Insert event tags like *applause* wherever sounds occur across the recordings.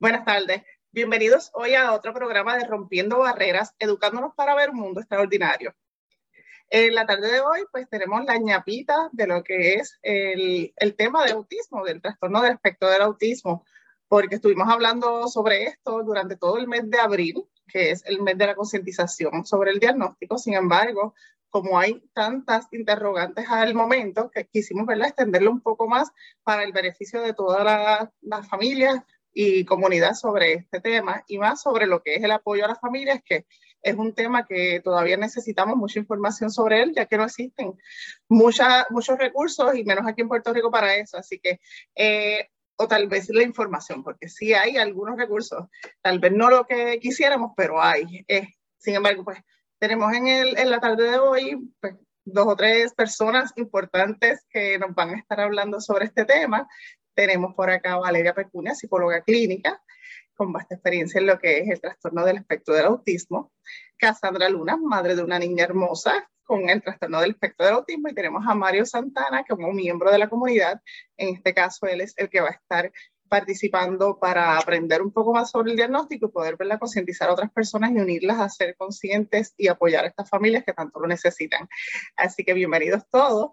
Buenas tardes. Bienvenidos hoy a otro programa de Rompiendo Barreras, educándonos para ver un mundo extraordinario. En la tarde de hoy, pues tenemos la ñapita de lo que es el, el tema del autismo, del trastorno del espectro del autismo, porque estuvimos hablando sobre esto durante todo el mes de abril, que es el mes de la concientización sobre el diagnóstico. Sin embargo, como hay tantas interrogantes al momento, que quisimos ¿verdad? extenderlo un poco más para el beneficio de todas las la familias y comunidad sobre este tema y más sobre lo que es el apoyo a las familias, que es un tema que todavía necesitamos mucha información sobre él, ya que no existen mucha, muchos recursos y menos aquí en Puerto Rico para eso. Así que, eh, o tal vez la información, porque sí hay algunos recursos, tal vez no lo que quisiéramos, pero hay. Eh, sin embargo, pues tenemos en, el, en la tarde de hoy pues, dos o tres personas importantes que nos van a estar hablando sobre este tema. Tenemos por acá Valeria Pecunia, psicóloga clínica, con vasta experiencia en lo que es el trastorno del espectro del autismo. Cassandra Luna, madre de una niña hermosa con el trastorno del espectro del autismo. Y tenemos a Mario Santana, como miembro de la comunidad. En este caso, él es el que va a estar participando para aprender un poco más sobre el diagnóstico y poder verla concientizar a otras personas y unirlas a ser conscientes y apoyar a estas familias que tanto lo necesitan. Así que bienvenidos todos.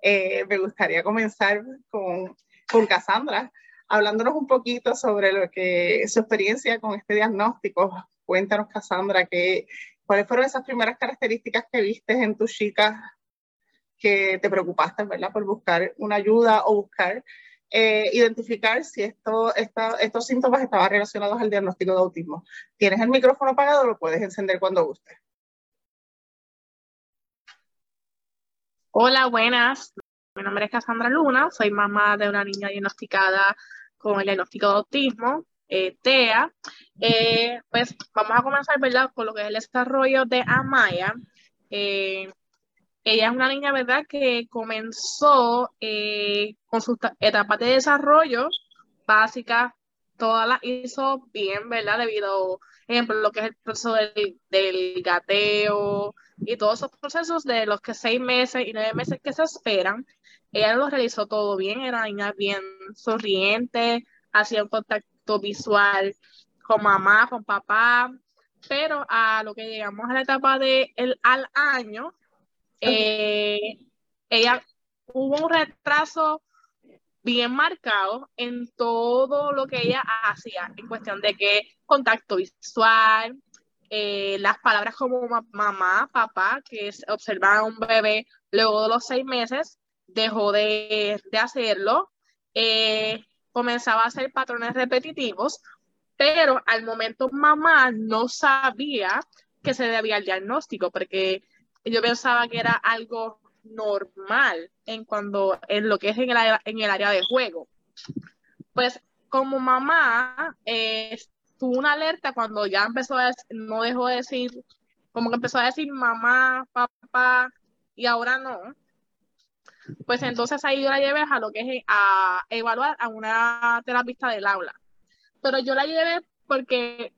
Eh, me gustaría comenzar con con Cassandra, hablándonos un poquito sobre lo que su experiencia con este diagnóstico. Cuéntanos, Cassandra, que, cuáles fueron esas primeras características que viste en tus chicas que te preocupaste, ¿verdad? Por buscar una ayuda o buscar eh, identificar si esto, estos síntomas estaban relacionados al diagnóstico de autismo. ¿Tienes el micrófono apagado lo puedes encender cuando gustes? Hola, buenas. Mi nombre es Cassandra Luna, soy mamá de una niña diagnosticada con el diagnóstico de autismo, eh, TEA. Eh, pues vamos a comenzar, ¿verdad?, con lo que es el desarrollo de Amaya. Eh, ella es una niña, ¿verdad?, que comenzó con sus etapas de desarrollo básicas, todas las hizo bien, ¿verdad?, debido, ejemplo, lo que es el proceso del, del gateo y todos esos procesos de los que seis meses y nueve meses que se esperan ella lo realizó todo bien, era una niña bien sonriente, hacía un contacto visual con mamá, con papá, pero a lo que llegamos a la etapa de el, al año, eh, ella hubo un retraso bien marcado en todo lo que ella hacía, en cuestión de que contacto visual, eh, las palabras como mamá, papá, que es observar a un bebé luego de los seis meses, dejó de, hacerlo, eh, comenzaba a hacer patrones repetitivos, pero al momento mamá no sabía que se debía al diagnóstico, porque yo pensaba que era algo normal en cuando en lo que es en el, en el área de juego. Pues como mamá eh, tuvo una alerta cuando ya empezó a no dejó de decir, como que empezó a decir mamá, papá, y ahora no pues entonces ahí yo la llevé a lo que es a evaluar a una terapista del aula. Pero yo la llevé porque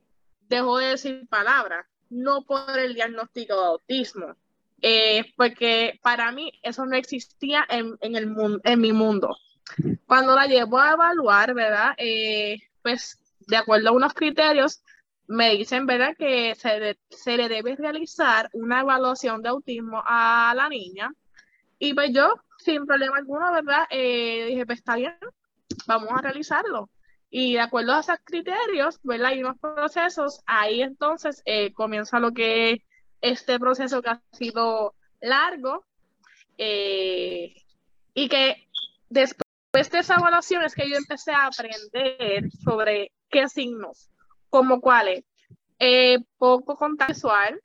dejó de decir palabras, no por el diagnóstico de autismo. Eh, porque para mí eso no existía en, el en mi mundo. Cuando la llevo a evaluar, ¿verdad? Eh, pues de acuerdo a unos criterios, me dicen, ¿verdad? Que se, se le debe realizar una evaluación de autismo a la niña. Y pues yo sin problema alguno, ¿verdad? Eh, dije, pues está bien, vamos a realizarlo. Y de acuerdo a esos criterios, ¿verdad? Y unos procesos, ahí entonces eh, comienza lo que es este proceso que ha sido largo eh, y que después de esa evaluación es que yo empecé a aprender sobre qué signos, como cuáles, poco contacto visual,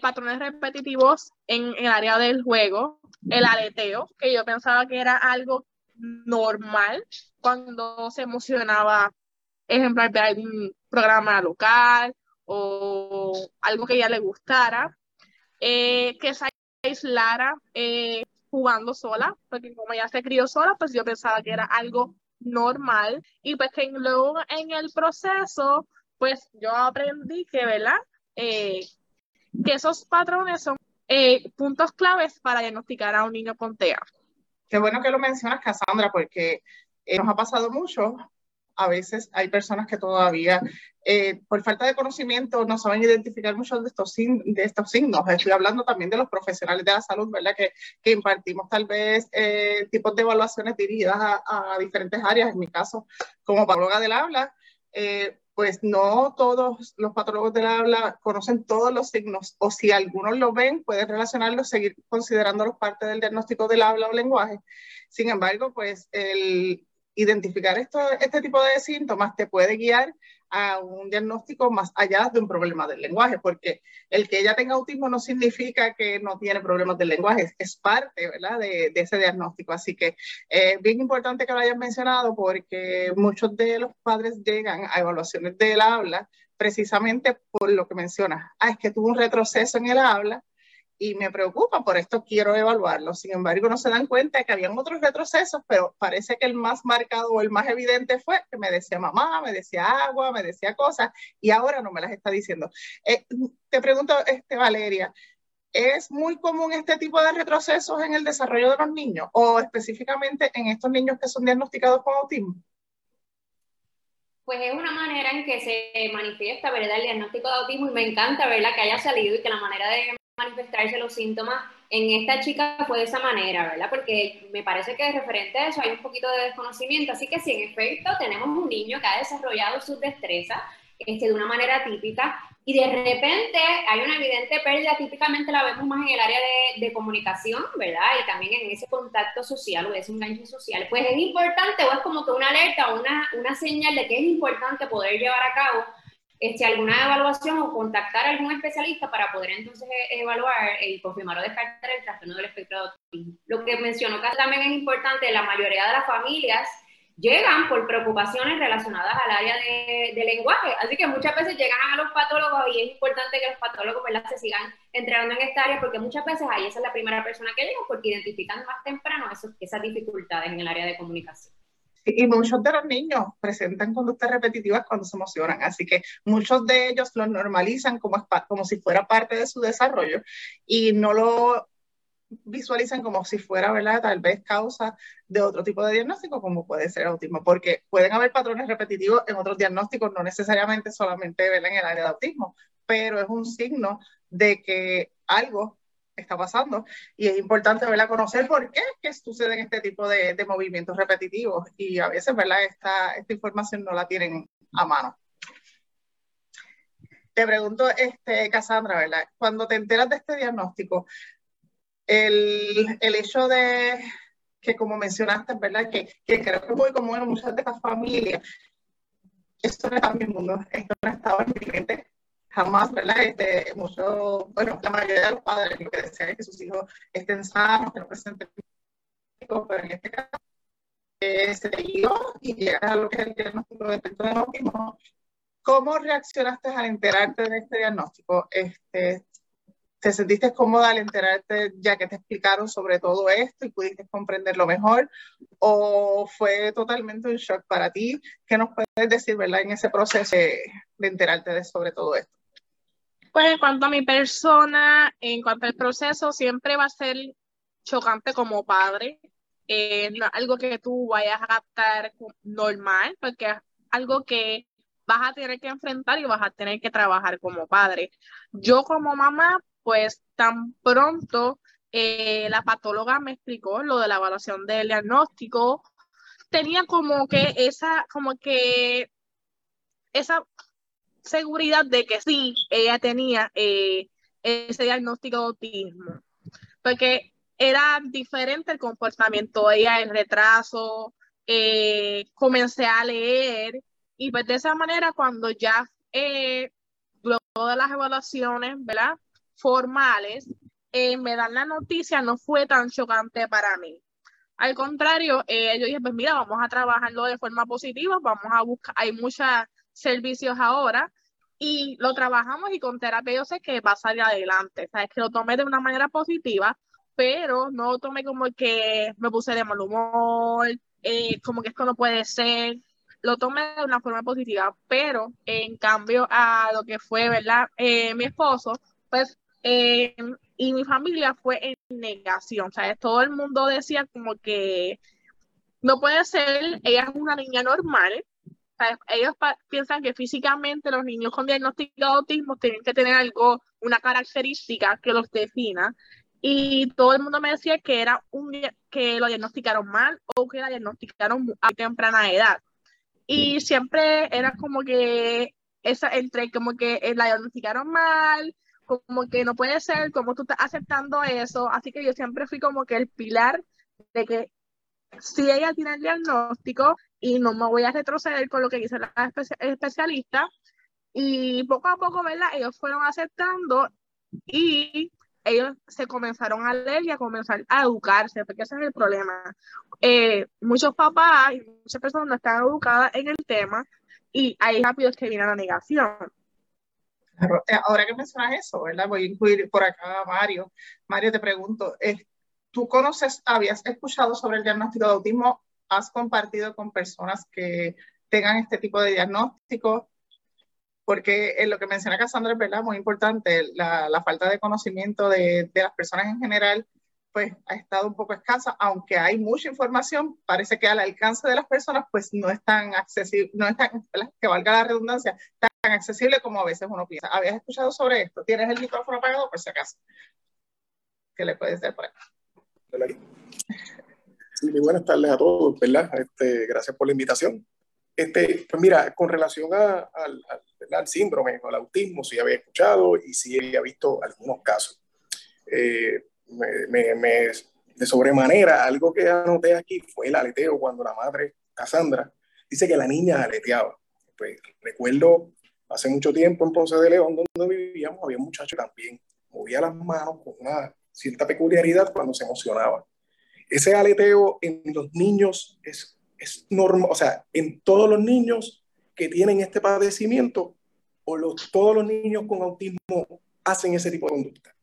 patrones repetitivos en el área del juego, el aleteo, que yo pensaba que era algo normal cuando se emocionaba, ejemplo, de algún programa local o algo que ella le gustara, eh, que se aislara eh, jugando sola, porque como ella se crió sola, pues yo pensaba que era algo normal y pues que luego en el proceso pues yo aprendí que, ¿verdad? Eh, que esos patrones son eh, puntos claves para diagnosticar a un niño con TEA. Qué bueno que lo mencionas, Cassandra, porque eh, nos ha pasado mucho. A veces hay personas que todavía, por falta de conocimiento, no saben identificar muchos de estos, de estos signos. Estoy hablando también de los profesionales de la salud, ¿verdad? Que, impartimos tal vez tipos de evaluaciones dirigidas a, diferentes áreas. En mi caso, como paróloga del habla, pues no todos los patólogos del habla conocen todos los signos, o si algunos lo ven, pueden relacionarlos, seguir considerándolos parte del diagnóstico del habla o lenguaje. Sin embargo, pues el identificar esto, este tipo de síntomas te puede guiar a un diagnóstico más allá de un problema del lenguaje, porque el que ella tenga autismo no significa que no tiene problemas del lenguaje, es parte ¿verdad? De, ese diagnóstico. Así que es bien importante que lo hayan mencionado porque muchos de los padres llegan a evaluaciones del habla precisamente por lo que mencionas. Ah, es que tuvo un retroceso en el habla y me preocupa, por esto quiero evaluarlo. Sin embargo, no se dan cuenta de que habían otros retrocesos, pero parece que el más marcado o el más evidente fue que me decía mamá, me decía agua, me decía cosas y ahora no me las está diciendo. Eh, te pregunto, este, Valeria, ¿es muy común este tipo de retrocesos en el desarrollo de los niños o específicamente en estos niños que son diagnosticados con autismo? Pues es una manera en que se manifiesta, ¿verdad? El diagnóstico de autismo y me encanta, ¿verdad? Que haya salido y que la manera de manifestarse los síntomas en esta chica fue de esa manera, ¿verdad? Porque me parece que referente a eso hay un poquito de desconocimiento, así que si en efecto tenemos un niño que ha desarrollado sus destrezas este, de una manera típica y de repente hay una evidente pérdida, típicamente la vemos más en el área de, comunicación, ¿verdad? Y también en ese contacto social o ese enganche social, pues es importante o es como que una alerta o una, una señal de que es importante poder llevar a cabo este, alguna evaluación o contactar a algún especialista para poder entonces e, evaluar y confirmar o descartar el trastorno del espectro de autismo. Lo que mencionó que también es importante, la mayoría de las familias llegan por preocupaciones relacionadas al área de, lenguaje. Así que muchas veces llegan a los patólogos y es importante que los patólogos se sigan entrenando en esta área porque muchas veces ahí esa es la primera persona que llega porque identifican más temprano esas dificultades en el área de comunicación. Y muchos de los niños presentan conductas repetitivas cuando se emocionan, así que muchos de ellos lo normalizan como, como si fuera parte de su desarrollo y no lo visualizan como si fuera, ¿verdad? Tal vez causa de otro tipo de diagnóstico, como puede ser autismo, porque pueden haber patrones repetitivos en otros diagnósticos, no necesariamente solamente ¿verdad? en el área de autismo, pero es un signo de que algo está pasando y es importante ¿verdad? conocer por qué que suceden este tipo de, de, movimientos repetitivos y a veces ¿verdad? Esta, esta información no la tienen a mano. Te pregunto, este, Cassandra, ¿verdad? Cuando te enteras de este diagnóstico, el, el hecho de que como mencionaste, ¿verdad? Que, que creo que es muy común en muchas de estas familias, esto no está en mi mundo, esto no estaba en mi mente, jamás, ¿verdad? Este, mucho, bueno, la mayoría de los padres lo que desean es que sus hijos estén sanos, que no presenten pero en este caso eh, se dio y llega a lo que es el diagnóstico de autismo. ¿Cómo reaccionaste al enterarte de este diagnóstico? Este, ¿Te sentiste cómoda al enterarte ya que te explicaron sobre todo esto y pudiste comprenderlo mejor? ¿O fue totalmente un shock para ti? ¿Qué nos puedes decir, verdad, en ese proceso de, de enterarte de sobre todo esto? Pues en cuanto a mi persona, en cuanto al proceso, siempre va a ser chocante como padre. Eh, algo que tú vayas a adaptar normal, porque es algo que vas a tener que enfrentar y vas a tener que trabajar como padre. Yo como mamá, pues tan pronto eh, la patóloga me explicó lo de la evaluación del diagnóstico, tenía como que esa, como que esa seguridad de que sí, ella tenía eh, ese diagnóstico de autismo, porque era diferente el comportamiento, ella el retraso, eh, comencé a leer y pues de esa manera cuando ya eh, luego de las evaluaciones, ¿verdad? Formales, eh, me dan la noticia, no fue tan chocante para mí. Al contrario, yo dije, pues mira, vamos a trabajarlo de forma positiva, vamos a buscar, hay muchos servicios ahora y lo trabajamos y con terapia yo sé que va a salir adelante, sabes que lo tomé de una manera positiva, pero no lo tomé como que me puse de mal humor, eh, como que esto no puede ser, lo tomé de una forma positiva, pero en cambio a lo que fue, ¿verdad? Eh, mi esposo, pues, eh, y mi familia fue en negación, ¿sabes? Todo el mundo decía como que no puede ser, ella es una niña normal, ellos piensan que físicamente los niños con diagnóstico de autismo tienen que tener algo, una característica que los defina. Y todo el mundo me decía que era un que lo diagnosticaron mal o que la diagnosticaron a temprana edad. Y siempre era como que esa entre como que eh, la diagnosticaron mal, como que no puede ser, como tú estás aceptando eso. Así que yo siempre fui como que el pilar de que si ella tiene el diagnóstico y no me voy a retroceder con lo que dice la especialista. Y poco a poco, ¿verdad? Ellos fueron aceptando y ellos se comenzaron a leer y a comenzar a educarse, porque ese es el problema. Eh, muchos papás y muchas personas no están educadas en el tema y hay rápidos que viene la negación. Eh, ahora que mencionas eso, ¿verdad? Voy a incluir por acá a Mario. Mario, te pregunto, ¿tú conoces, habías escuchado sobre el diagnóstico de autismo? ¿Has compartido con personas que tengan este tipo de diagnóstico? porque en lo que menciona Cassandra es verdad, muy importante, la, la falta de conocimiento de, de, las personas en general, pues ha estado un poco escasa, aunque hay mucha información, parece que al alcance de las personas, pues no es tan accesible, no es tan, que valga la redundancia, tan accesible como a veces uno piensa. ¿Habías escuchado sobre esto? ¿Tienes el micrófono apagado por si acaso? ¿Qué le puedes decir por ahí? Muy buenas tardes a todos, ¿verdad? Este, gracias por la invitación. Este, pues mira, con relación a, al, al, síndrome o al autismo, sí había escuchado y sí había visto algunos casos. Eh, me, me, de sobremanera, algo que anoté aquí fue el aleteo cuando la madre, Cassandra, dice que la niña aleteaba. Pues recuerdo hace mucho tiempo en Ponce de León, donde vivíamos, había un muchacho también movía las manos con una cierta peculiaridad cuando se emocionaba. Ese aleteo en los niños es es normal, o sea, en todos los niños que tienen este padecimiento o los, todos los niños con autismo hacen ese tipo de conducta.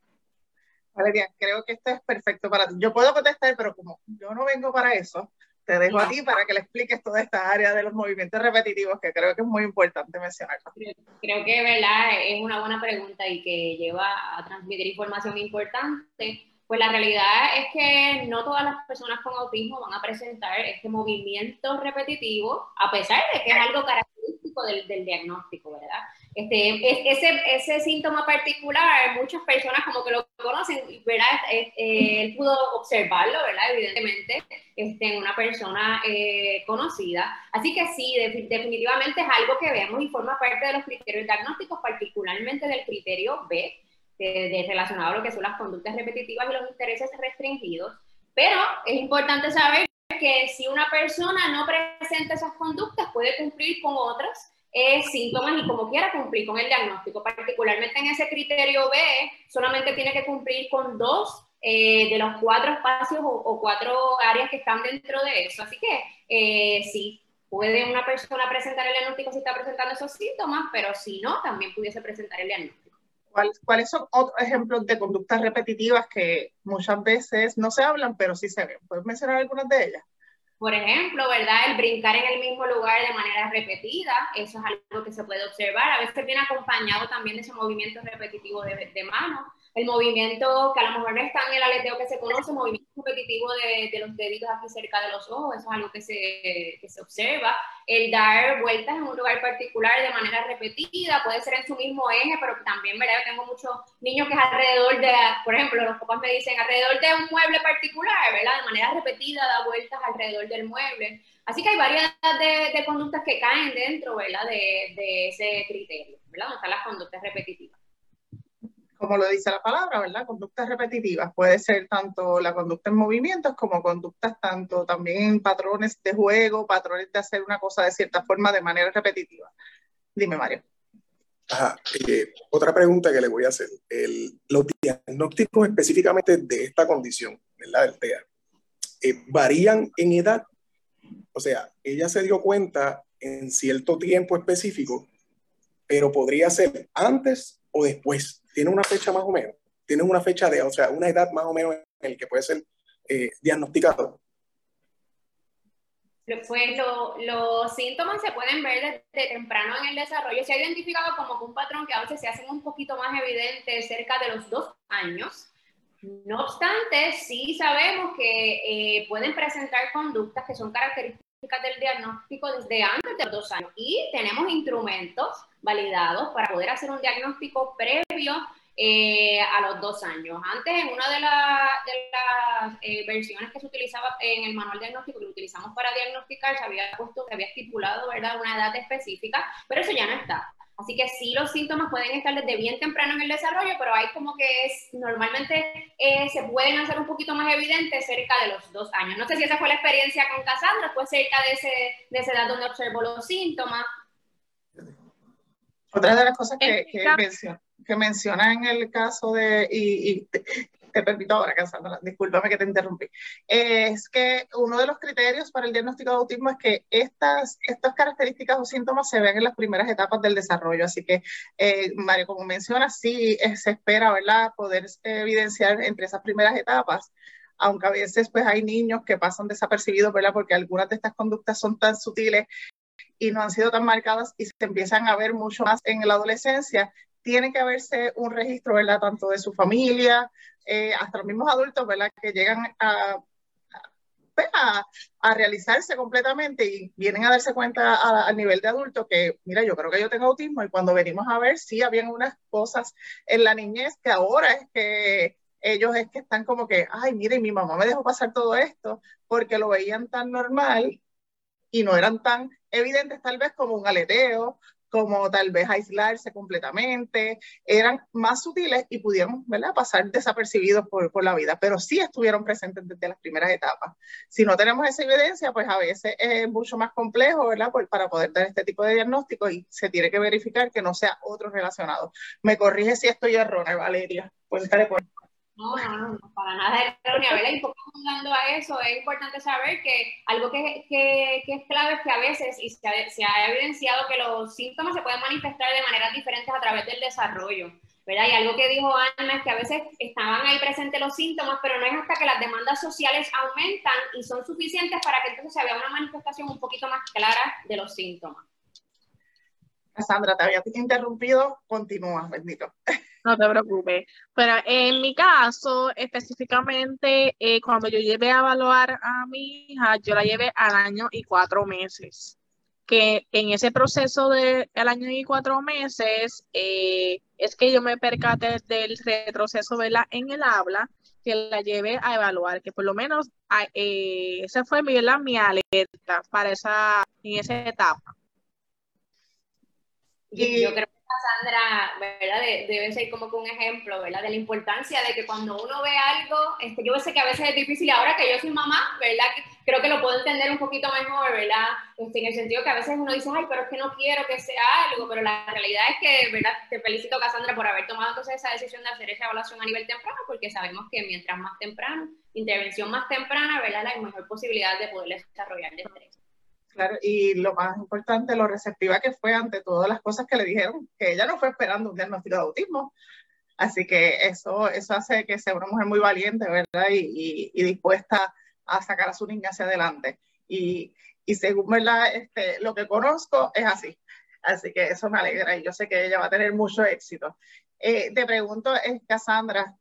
Valeria, creo que esto es perfecto para ti. Yo puedo contestar, pero como yo no vengo para eso, te dejo a ti para que le expliques toda esta área de los movimientos repetitivos que creo que es muy importante mencionar. Creo que ¿verdad? es una buena pregunta y que lleva a transmitir información importante pues la realidad es que no todas las personas con autismo van a presentar este movimiento repetitivo, a pesar de que es algo característico del, del diagnóstico, ¿verdad? Este, ese, ese síntoma particular, muchas personas como que lo conocen, ¿verdad? él pudo observarlo, ¿verdad? Evidentemente, este, en una persona eh, conocida. Así que sí, definitivamente es algo que vemos y forma parte de los criterios diagnósticos, particularmente del criterio B, de, relacionado a lo que son las conductas repetitivas y los intereses restringidos. Pero es importante saber que si una persona no presenta esas conductas, puede cumplir con otras eh, síntomas y como quiera cumplir con el diagnóstico. Particularmente en ese criterio B, solamente tiene que cumplir con dos eh, de los cuatro espacios o, cuatro áreas que están dentro de eso. Así que eh, sí, puede una persona presentar el diagnóstico si está presentando esos síntomas, pero si no, también pudiese presentar el diagnóstico. ¿Cuáles son otros ejemplos de conductas repetitivas que muchas veces no se hablan, pero sí se ven? ¿Puedes mencionar algunas de ellas? Por ejemplo, ¿verdad? El brincar en el mismo lugar de manera repetida, eso es algo que se puede observar. A veces viene acompañado también de ese movimiento repetitivo de, de mano el movimiento que a lo mejor no está en el aleteo que se conoce, movimiento competitivo de, de, los deditos aquí cerca de los ojos, eso es algo que se, que se observa. El dar vueltas en un lugar particular de manera repetida, puede ser en su mismo eje, pero también, ¿verdad? Yo tengo muchos niños que es alrededor de, por ejemplo, los papás me dicen alrededor de un mueble particular, ¿verdad? De manera repetida da vueltas alrededor del mueble. Así que hay varias de, de conductas que caen dentro, ¿verdad? De, de ese criterio, ¿verdad? Donde están las conductas repetitivas como lo dice la palabra, ¿verdad? Conductas repetitivas. Puede ser tanto la conducta en movimientos como conductas tanto también en patrones de juego, patrones de hacer una cosa de cierta forma de manera repetitiva. Dime, Mario. Ajá. Eh, otra pregunta que le voy a hacer. El, los diagnósticos específicamente de esta condición, ¿verdad? Del TEA, eh, varían en edad. O sea, ella se dio cuenta en cierto tiempo específico, pero podría ser antes o después tiene una fecha más o menos, tiene una fecha de, o sea, una edad más o menos en el que puede ser eh, diagnosticado. Pues los síntomas se pueden ver desde temprano en el desarrollo. Se ha identificado como un patrón que a veces se hacen un poquito más evidente cerca de los dos años. No obstante, sí sabemos que eh, pueden presentar conductas que son características del diagnóstico desde antes de los dos años y tenemos instrumentos validados para poder hacer un diagnóstico previo eh, a los dos años. Antes, en una de, las eh, versiones que se utilizaba en el manual diagnóstico que utilizamos para diagnosticar, se había puesto, se había estipulado ¿verdad? una edad específica, pero eso ya no está. Así que sí, los síntomas pueden estar desde bien temprano en el desarrollo, pero hay como que es, normalmente eh, se pueden hacer un poquito más evidentes cerca de los dos años. No sé si esa fue la experiencia con Cassandra, fue cerca de, ese, de esa edad donde observó los síntomas. Otra de las cosas que, que, menciona, que menciona en el caso de, y, te permito ahora, Cassandra, discúlpame que te interrumpí, es que uno de los criterios para el diagnóstico de autismo es que estas, estas características o síntomas se ven en las primeras etapas del desarrollo. Así que, eh, Mario, como menciona, sí eh, se espera, ¿verdad?, poder evidenciar entre esas primeras etapas aunque a veces pues hay niños que pasan desapercibidos, ¿verdad? Porque algunas de estas conductas son tan sutiles y no han sido tan marcadas y se empiezan a ver mucho más en la adolescencia, tiene que haberse un registro, ¿verdad? Tanto de su familia, eh, hasta los mismos adultos, ¿verdad? Que llegan pues, a, a, realizarse completamente y vienen a darse cuenta al nivel de adulto que, mira, yo creo que yo tengo autismo y cuando venimos a ver, sí, habían unas cosas en la niñez que ahora es que ellos es que están como que, ay, mire, mi mamá me dejó pasar todo esto porque lo veían tan normal y no eran tan evidentes tal vez como un aleteo como tal vez aislarse completamente, eran más sutiles y pudieron ¿verdad? pasar desapercibidos por, por, la vida, pero sí estuvieron presentes desde las primeras etapas. Si no tenemos esa evidencia, pues a veces es mucho más complejo ¿verdad? para poder dar este tipo de diagnóstico y se tiene que verificar que no sea otro relacionado. Me corrige si estoy errónea, Valeria. Cuéntale no, no, no, para nada Y poco dando a eso, es importante saber que algo que, que, que es clave es que a veces, y se ha, se ha, evidenciado que los síntomas se pueden manifestar de maneras diferentes a través del desarrollo, ¿verdad? Y algo que dijo Ana es que a veces estaban ahí presentes los síntomas, pero no es hasta que las demandas sociales aumentan y son suficientes para que entonces se vea una manifestación un poquito más clara de los síntomas. Sandra, te había interrumpido, continúa, bendito. No te preocupes. Pero en mi caso, específicamente, eh, cuando yo llevé a evaluar a mi hija, yo la llevé al año y cuatro meses. Que en ese proceso de el año y cuatro meses eh, es que yo me percaté del retroceso ¿verdad? en el habla que la llevé a evaluar, que por lo menos eh, esa fue mi, mi alerta para esa, en esa etapa. Y yo creo que Sandra, ¿verdad? debe ser como que un ejemplo, ¿verdad? De la importancia de que cuando uno ve algo, este, yo sé que a veces es difícil, ahora que yo soy mamá, ¿verdad? Creo que lo puedo entender un poquito mejor, ¿verdad? Este, en el sentido que a veces uno dice, ay, pero es que no quiero que sea algo, pero la realidad es que, ¿verdad? Te felicito, Cassandra, por haber tomado entonces esa decisión de hacer esa evaluación a nivel temprano, porque sabemos que mientras más temprano, intervención más temprana, ¿verdad? La mejor posibilidad de poder desarrollar estrés. Claro, y lo más importante, lo receptiva que fue ante todas las cosas que le dijeron, que ella no fue esperando un diagnóstico de autismo. Así que eso, eso hace que sea una mujer muy valiente, ¿verdad? Y, y, dispuesta a sacar a su niña hacia adelante. Y, y según ¿verdad? Este, lo que conozco es así. Así que eso me alegra y yo sé que ella va a tener mucho éxito. Eh, te pregunto, es Cassandra,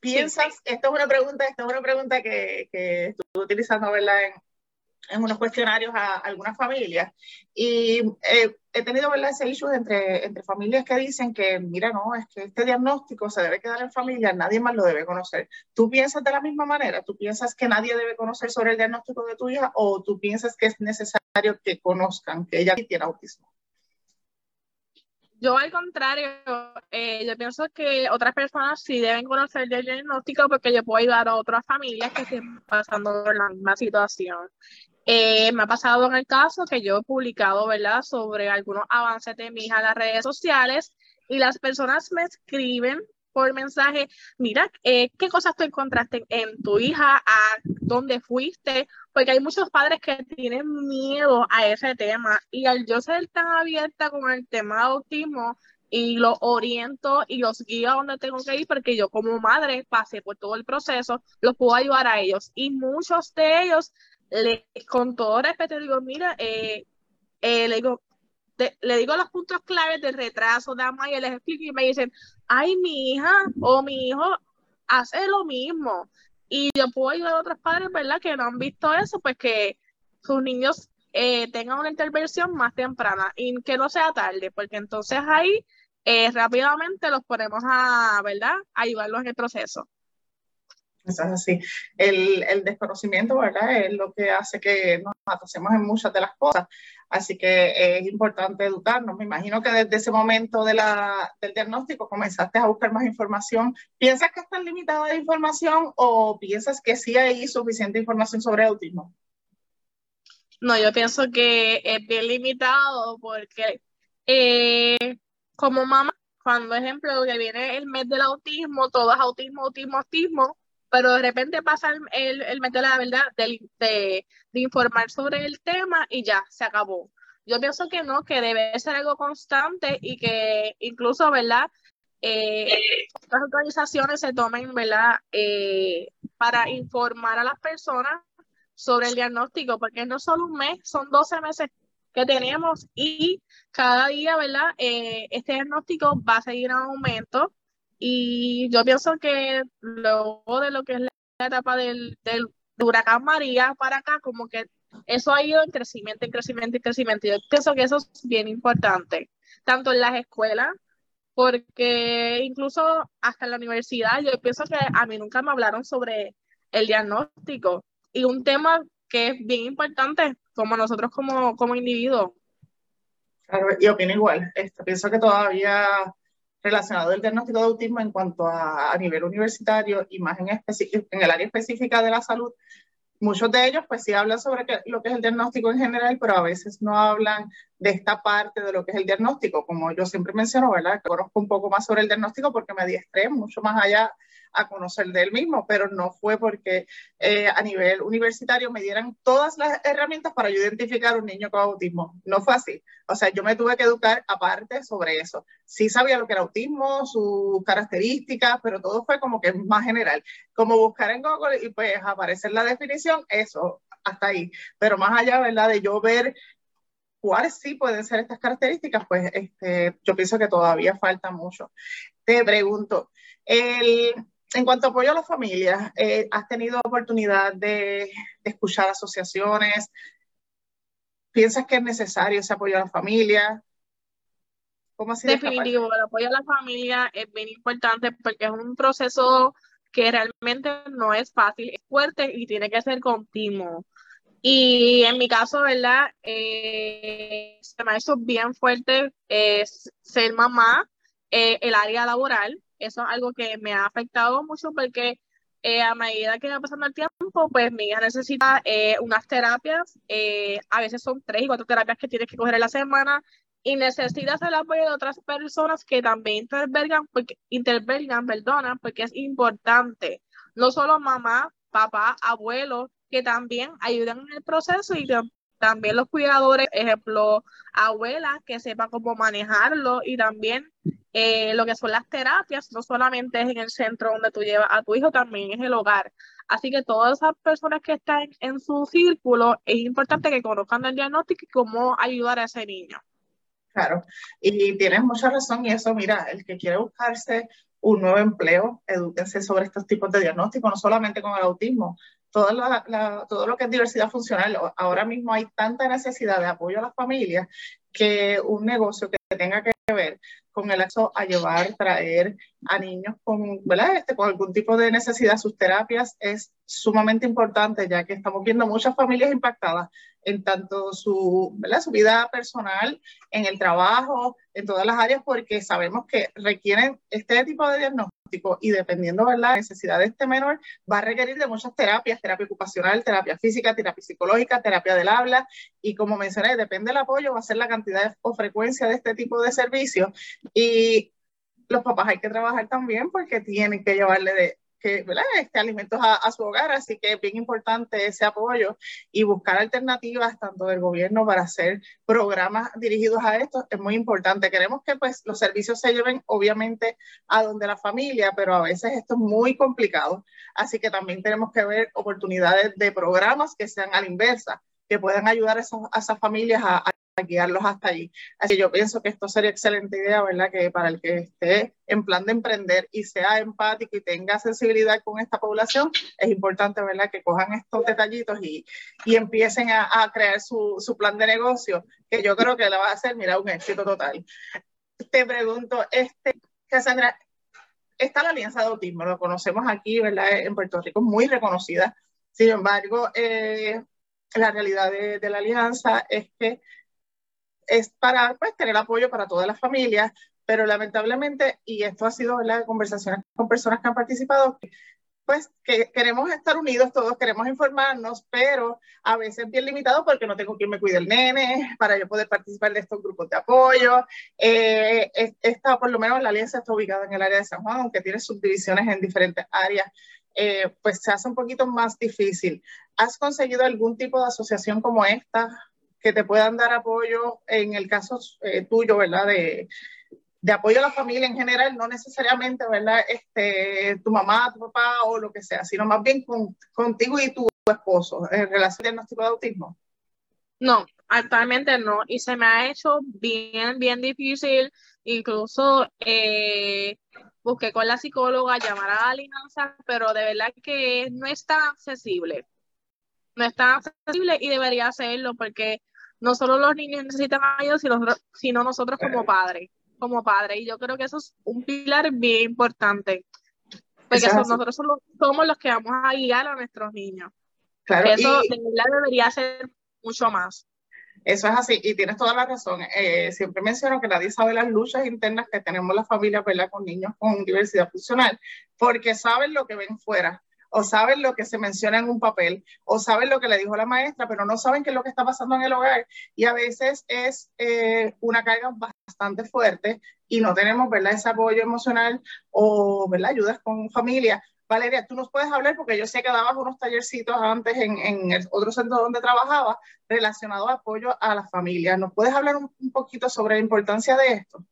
¿piensas, sí, esta es una pregunta, esta es una pregunta que, que estuve utilizando, ¿verdad? En, en unos cuestionarios a, algunas familias y eh, he tenido ¿verdad? ese issue entre, entre familias que dicen que, mira, no, es que este diagnóstico se debe quedar en familia, nadie más lo debe conocer. ¿Tú piensas de la misma manera? ¿Tú piensas que nadie debe conocer sobre el diagnóstico de tu hija o tú piensas que es necesario que conozcan que ella tiene autismo? Yo al contrario, eh, yo pienso que otras personas sí deben conocer el diagnóstico porque yo puedo ayudar a otras familias que estén pasando por la misma situación. Eh, me ha pasado en el caso que yo he publicado, ¿verdad?, sobre algunos avances de mi hija en las redes sociales y las personas me escriben por mensaje, mira, eh, ¿qué cosas tú encontraste en tu hija? ¿A dónde fuiste? Porque hay muchos padres que tienen miedo a ese tema y al yo ser tan abierta con el tema de autismo y los oriento y los guío a donde tengo que ir porque yo como madre pasé por todo el proceso, los puedo ayudar a ellos y muchos de ellos le, con todo respeto, digo, mira, eh, eh, le digo, le digo los puntos claves del retraso, de y les explico y me dicen, ay, mi hija o mi hijo hace lo mismo. Y yo puedo ayudar a otros padres, ¿verdad? Que no han visto eso, pues que sus niños eh, tengan una intervención más temprana y que no sea tarde, porque entonces ahí eh, rápidamente los ponemos a, ¿verdad? A ayudarlos en el proceso. Es así. El, el, desconocimiento, ¿verdad? Es lo que hace que nos atrasemos en muchas de las cosas. Así que es importante educarnos. Me imagino que desde ese momento de la, del diagnóstico comenzaste a buscar más información. ¿Piensas que está limitada la información o piensas que sí hay suficiente información sobre autismo? No, yo pienso que es bien limitado porque eh, como mamá, cuando ejemplo que viene el mes del autismo, todo es autismo, autismo, autismo, pero de repente pasa el, el, mes de verdad de, de, informar sobre el tema y ya, se acabó. Yo pienso que no, que debe ser algo constante y que incluso, ¿verdad? Eh, las organizaciones se tomen, ¿verdad? Eh, para informar a las personas sobre el diagnóstico, porque no solo un mes, son 12 meses que tenemos y cada día, ¿verdad? Eh, este diagnóstico va a seguir en aumento y yo pienso que luego de lo que es la etapa del, del huracán María para acá, como que eso ha ido en crecimiento, en crecimiento, en crecimiento. Yo pienso que eso es bien importante, tanto en las escuelas, porque incluso hasta en la universidad, yo pienso que a mí nunca me hablaron sobre el diagnóstico y un tema que es bien importante como nosotros como, como individuos. Claro, y opino igual. Este, pienso que todavía relacionado al diagnóstico de autismo en cuanto a, a nivel universitario y más en, en el área específica de la salud, muchos de ellos pues sí hablan sobre lo que es el diagnóstico en general, pero a veces no hablan de esta parte de lo que es el diagnóstico, como yo siempre menciono, ¿verdad? Conozco un poco más sobre el diagnóstico porque me adiestré mucho más allá a conocer de él mismo, pero no fue porque eh, a nivel universitario me dieran todas las herramientas para identificar un niño con autismo. No fue así. O sea, yo me tuve que educar aparte sobre eso. Sí sabía lo que era autismo, sus características, pero todo fue como que más general. Como buscar en Google y pues aparecer la definición, eso, hasta ahí. Pero más allá, ¿verdad? De yo ver cuáles sí pueden ser estas características, pues este, yo pienso que todavía falta mucho. Te pregunto, el, en cuanto a apoyo a las familias, eh, ¿has tenido oportunidad de, escuchar asociaciones? ¿Piensas que es necesario ese apoyo a la familia? ¿Cómo Definitivo, el apoyo a la familia es bien importante porque es un proceso que realmente no es fácil, es fuerte y tiene que ser continuo. Y en mi caso, ¿verdad? Eh, se me ha hecho bien fuerte es ser mamá, eh, el área laboral, eso es algo que me ha afectado mucho porque eh, a medida que va pasando el tiempo, pues mi hija necesita eh, unas terapias, eh, a veces son tres y cuatro terapias que tienes que coger en la semana y necesitas el apoyo de otras personas que también intervengan, porque, intervengan, perdona, porque es importante. No solo mamá, papá, abuelo, que también ayudan en el proceso y también los cuidadores, ejemplo, abuelas que sepan cómo manejarlo y también eh, lo que son las terapias, no solamente es en el centro donde tú llevas a tu hijo, también es el hogar. Así que todas esas personas que están en su círculo, es importante que conozcan el diagnóstico y cómo ayudar a ese niño. Claro, y tienes mucha razón y eso, mira, el que quiere buscarse un nuevo empleo, edúquense sobre estos tipos de diagnósticos, no solamente con el autismo, todo, todo lo que es diversidad funcional. Ahora mismo hay tanta necesidad de apoyo a las familias que un negocio que tenga que ver con el acceso a llevar, traer a niños con. Este, con algún tipo de necesidad sus terapias es sumamente importante, ya que estamos viendo muchas familias impactadas en tanto su, ¿verdad? su vida personal, en el trabajo, en todas las áreas, porque sabemos que requieren este tipo de diagnóstico y dependiendo de la necesidad de este menor, va a requerir de muchas terapias, terapia ocupacional, terapia física, terapia psicológica, terapia del habla y como mencioné, depende del apoyo, va a ser la cantidad o frecuencia de este tipo de servicios y los papás hay que trabajar también porque tienen que llevarle de que ¿verdad? Este, alimentos a, su hogar, así que es bien importante ese apoyo y buscar alternativas tanto del gobierno para hacer programas dirigidos a esto es muy importante. Queremos que pues los servicios se lleven obviamente a donde la familia, pero a veces esto es muy complicado, así que también tenemos que ver oportunidades de programas que sean a la inversa, que puedan ayudar a esas, familias a guiarlos hasta allí. Así que yo pienso que esto sería excelente idea, ¿verdad? Que para el que esté en plan de emprender y sea empático y tenga sensibilidad con esta población, es importante, ¿verdad? Que cojan estos detallitos y, y empiecen a, a crear su, su, plan de negocio, que yo creo que le va a hacer, mira, un éxito total. Te pregunto, este, Cassandra, está la Alianza de Autismo, lo conocemos aquí, ¿verdad? En Puerto Rico, muy reconocida. Sin embargo, eh, la realidad de, de, la alianza es que es para pues, tener apoyo para todas las familias, pero lamentablemente, y esto ha sido la conversaciones con personas que han participado, pues que queremos estar unidos todos, queremos informarnos, pero a veces bien limitado porque no tengo quien me cuide el nene para yo poder participar de estos grupos de apoyo. Eh, esta, por lo menos la alianza está ubicada en el área de San Juan, aunque tiene subdivisiones en diferentes áreas. Eh, pues se hace un poquito más difícil. ¿Has conseguido algún tipo de asociación como esta que te puedan dar apoyo en el caso eh, tuyo, ¿verdad? De, apoyo a la familia en general, no necesariamente, ¿verdad? Este, tu mamá, tu papá o lo que sea, sino más bien con, contigo y tu esposo en relación al diagnóstico de autismo. No, actualmente no. Y se me ha hecho bien, bien difícil. Incluso eh, busqué con la psicóloga, llamar a la alianza, pero de verdad que no es tan accesible. No es tan accesible y debería hacerlo porque no solo los niños necesitan ayuda, sino, sino nosotros como padres, como padres. Y yo creo que eso es un pilar bien importante, porque nosotros somos, los que vamos a guiar a nuestros niños. Claro, eso debería ser mucho más. Eso es así, y tienes toda la razón. Eh, siempre menciono que nadie sabe las luchas internas que tenemos las familias con niños con diversidad funcional, porque saben lo que ven fuera o saben lo que se menciona en un papel, o saben lo que le dijo la maestra, pero no saben qué es lo que está pasando en el hogar. Y a veces es eh, una carga bastante fuerte y no tenemos, ¿verdad?, ese apoyo emocional o, ¿verdad?, ayudas con familia. Valeria, tú nos puedes hablar porque yo sé que dabas unos tallercitos antes en, en el otro centro donde trabajaba relacionado a apoyo a las familias. ¿Nos puedes hablar un, un poquito sobre la importancia de esto?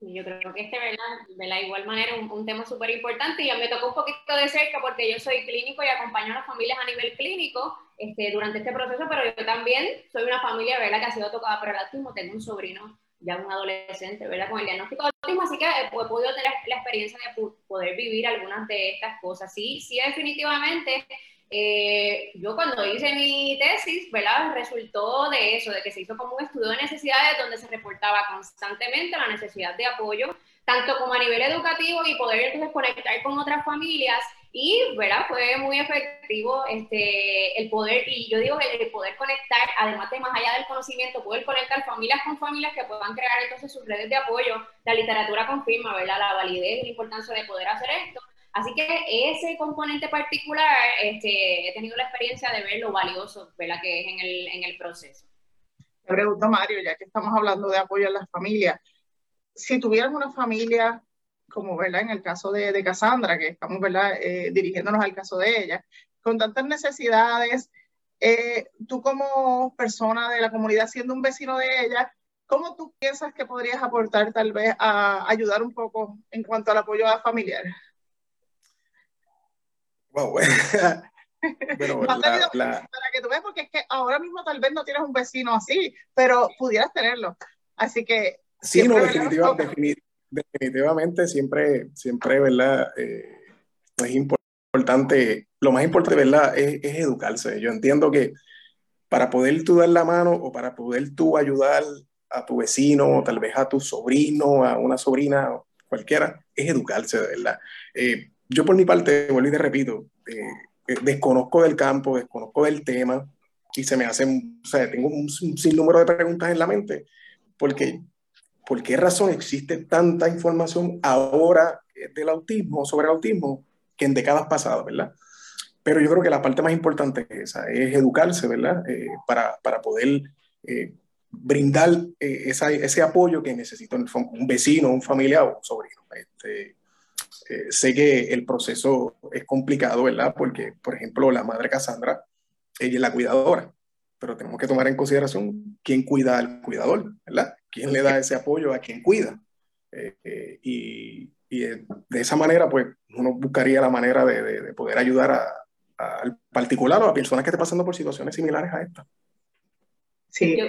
Yo creo que este, ¿verdad? De la igual manera, un, un tema súper importante y me tocó un poquito de cerca porque yo soy clínico y acompaño a las familias a nivel clínico este, durante este proceso, pero yo también soy una familia, ¿verdad? Que ha sido tocada por el autismo, tengo un sobrino, ya un adolescente, ¿verdad? Con el diagnóstico de autismo, así que he, podido tener la experiencia de poder vivir algunas de estas cosas. Sí, sí, definitivamente eh, yo cuando hice mi tesis, ¿verdad? Resultó de eso, de que se hizo como un estudio de necesidades donde se reportaba constantemente la necesidad de apoyo, tanto como a nivel educativo y poder entonces conectar con otras familias y, ¿verdad? Fue muy efectivo este, el poder, y yo digo el, poder conectar, además de más allá del conocimiento, poder conectar familias con familias que puedan crear entonces sus redes de apoyo. La literatura confirma, ¿verdad? La validez y la importancia de poder hacer esto. Así que ese componente particular, este, he tenido la experiencia de ver lo valioso ¿verdad? que es en el, en el proceso. Te pregunto, Mario, ya que estamos hablando de apoyo a las familias, si tuvieras una familia, como ¿verdad? en el caso de, de Cassandra, que estamos ¿verdad? Eh, dirigiéndonos al caso de ella, con tantas necesidades, eh, tú como persona de la comunidad, siendo un vecino de ella, ¿cómo tú piensas que podrías aportar tal vez a ayudar un poco en cuanto al apoyo a familiares? Wow, *laughs* pero para que tú veas, porque es que ahora mismo tal vez no tienes un vecino así, pero pudieras tenerlo. Así que. Sí, no, definitivamente, siempre, siempre, ¿verdad? Eh, es importante, lo más importante, ¿verdad? Es, es, educarse. Yo entiendo que para poder tú dar la mano o para poder tú ayudar a tu vecino, o tal vez a tu sobrino, a una sobrina, cualquiera, es educarse, verdad. Eh, yo por mi parte, vuelvo y te repito, eh, eh, desconozco del campo, desconozco del tema y se me hacen, o sea, tengo un, sinnúmero de preguntas en la mente, porque ¿por qué razón existe tanta información ahora del autismo, sobre el autismo, que en décadas pasadas, ¿verdad? Pero yo creo que la parte más importante es esa, es educarse, ¿verdad? Eh, para, para, poder brindar esa, ese apoyo que necesita un, vecino, un familiar o un sobrino. Este, eh, sé que el proceso es complicado, ¿verdad? Porque, por ejemplo, la madre Cassandra, ella es la cuidadora, pero tenemos que tomar en consideración quién cuida al cuidador, ¿verdad? ¿Quién le da ese apoyo a quien cuida? Eh, eh, y, y, de esa manera, pues, uno buscaría la manera de, de, poder ayudar al particular o a personas que estén pasando por situaciones similares a esta. Sí. Yo,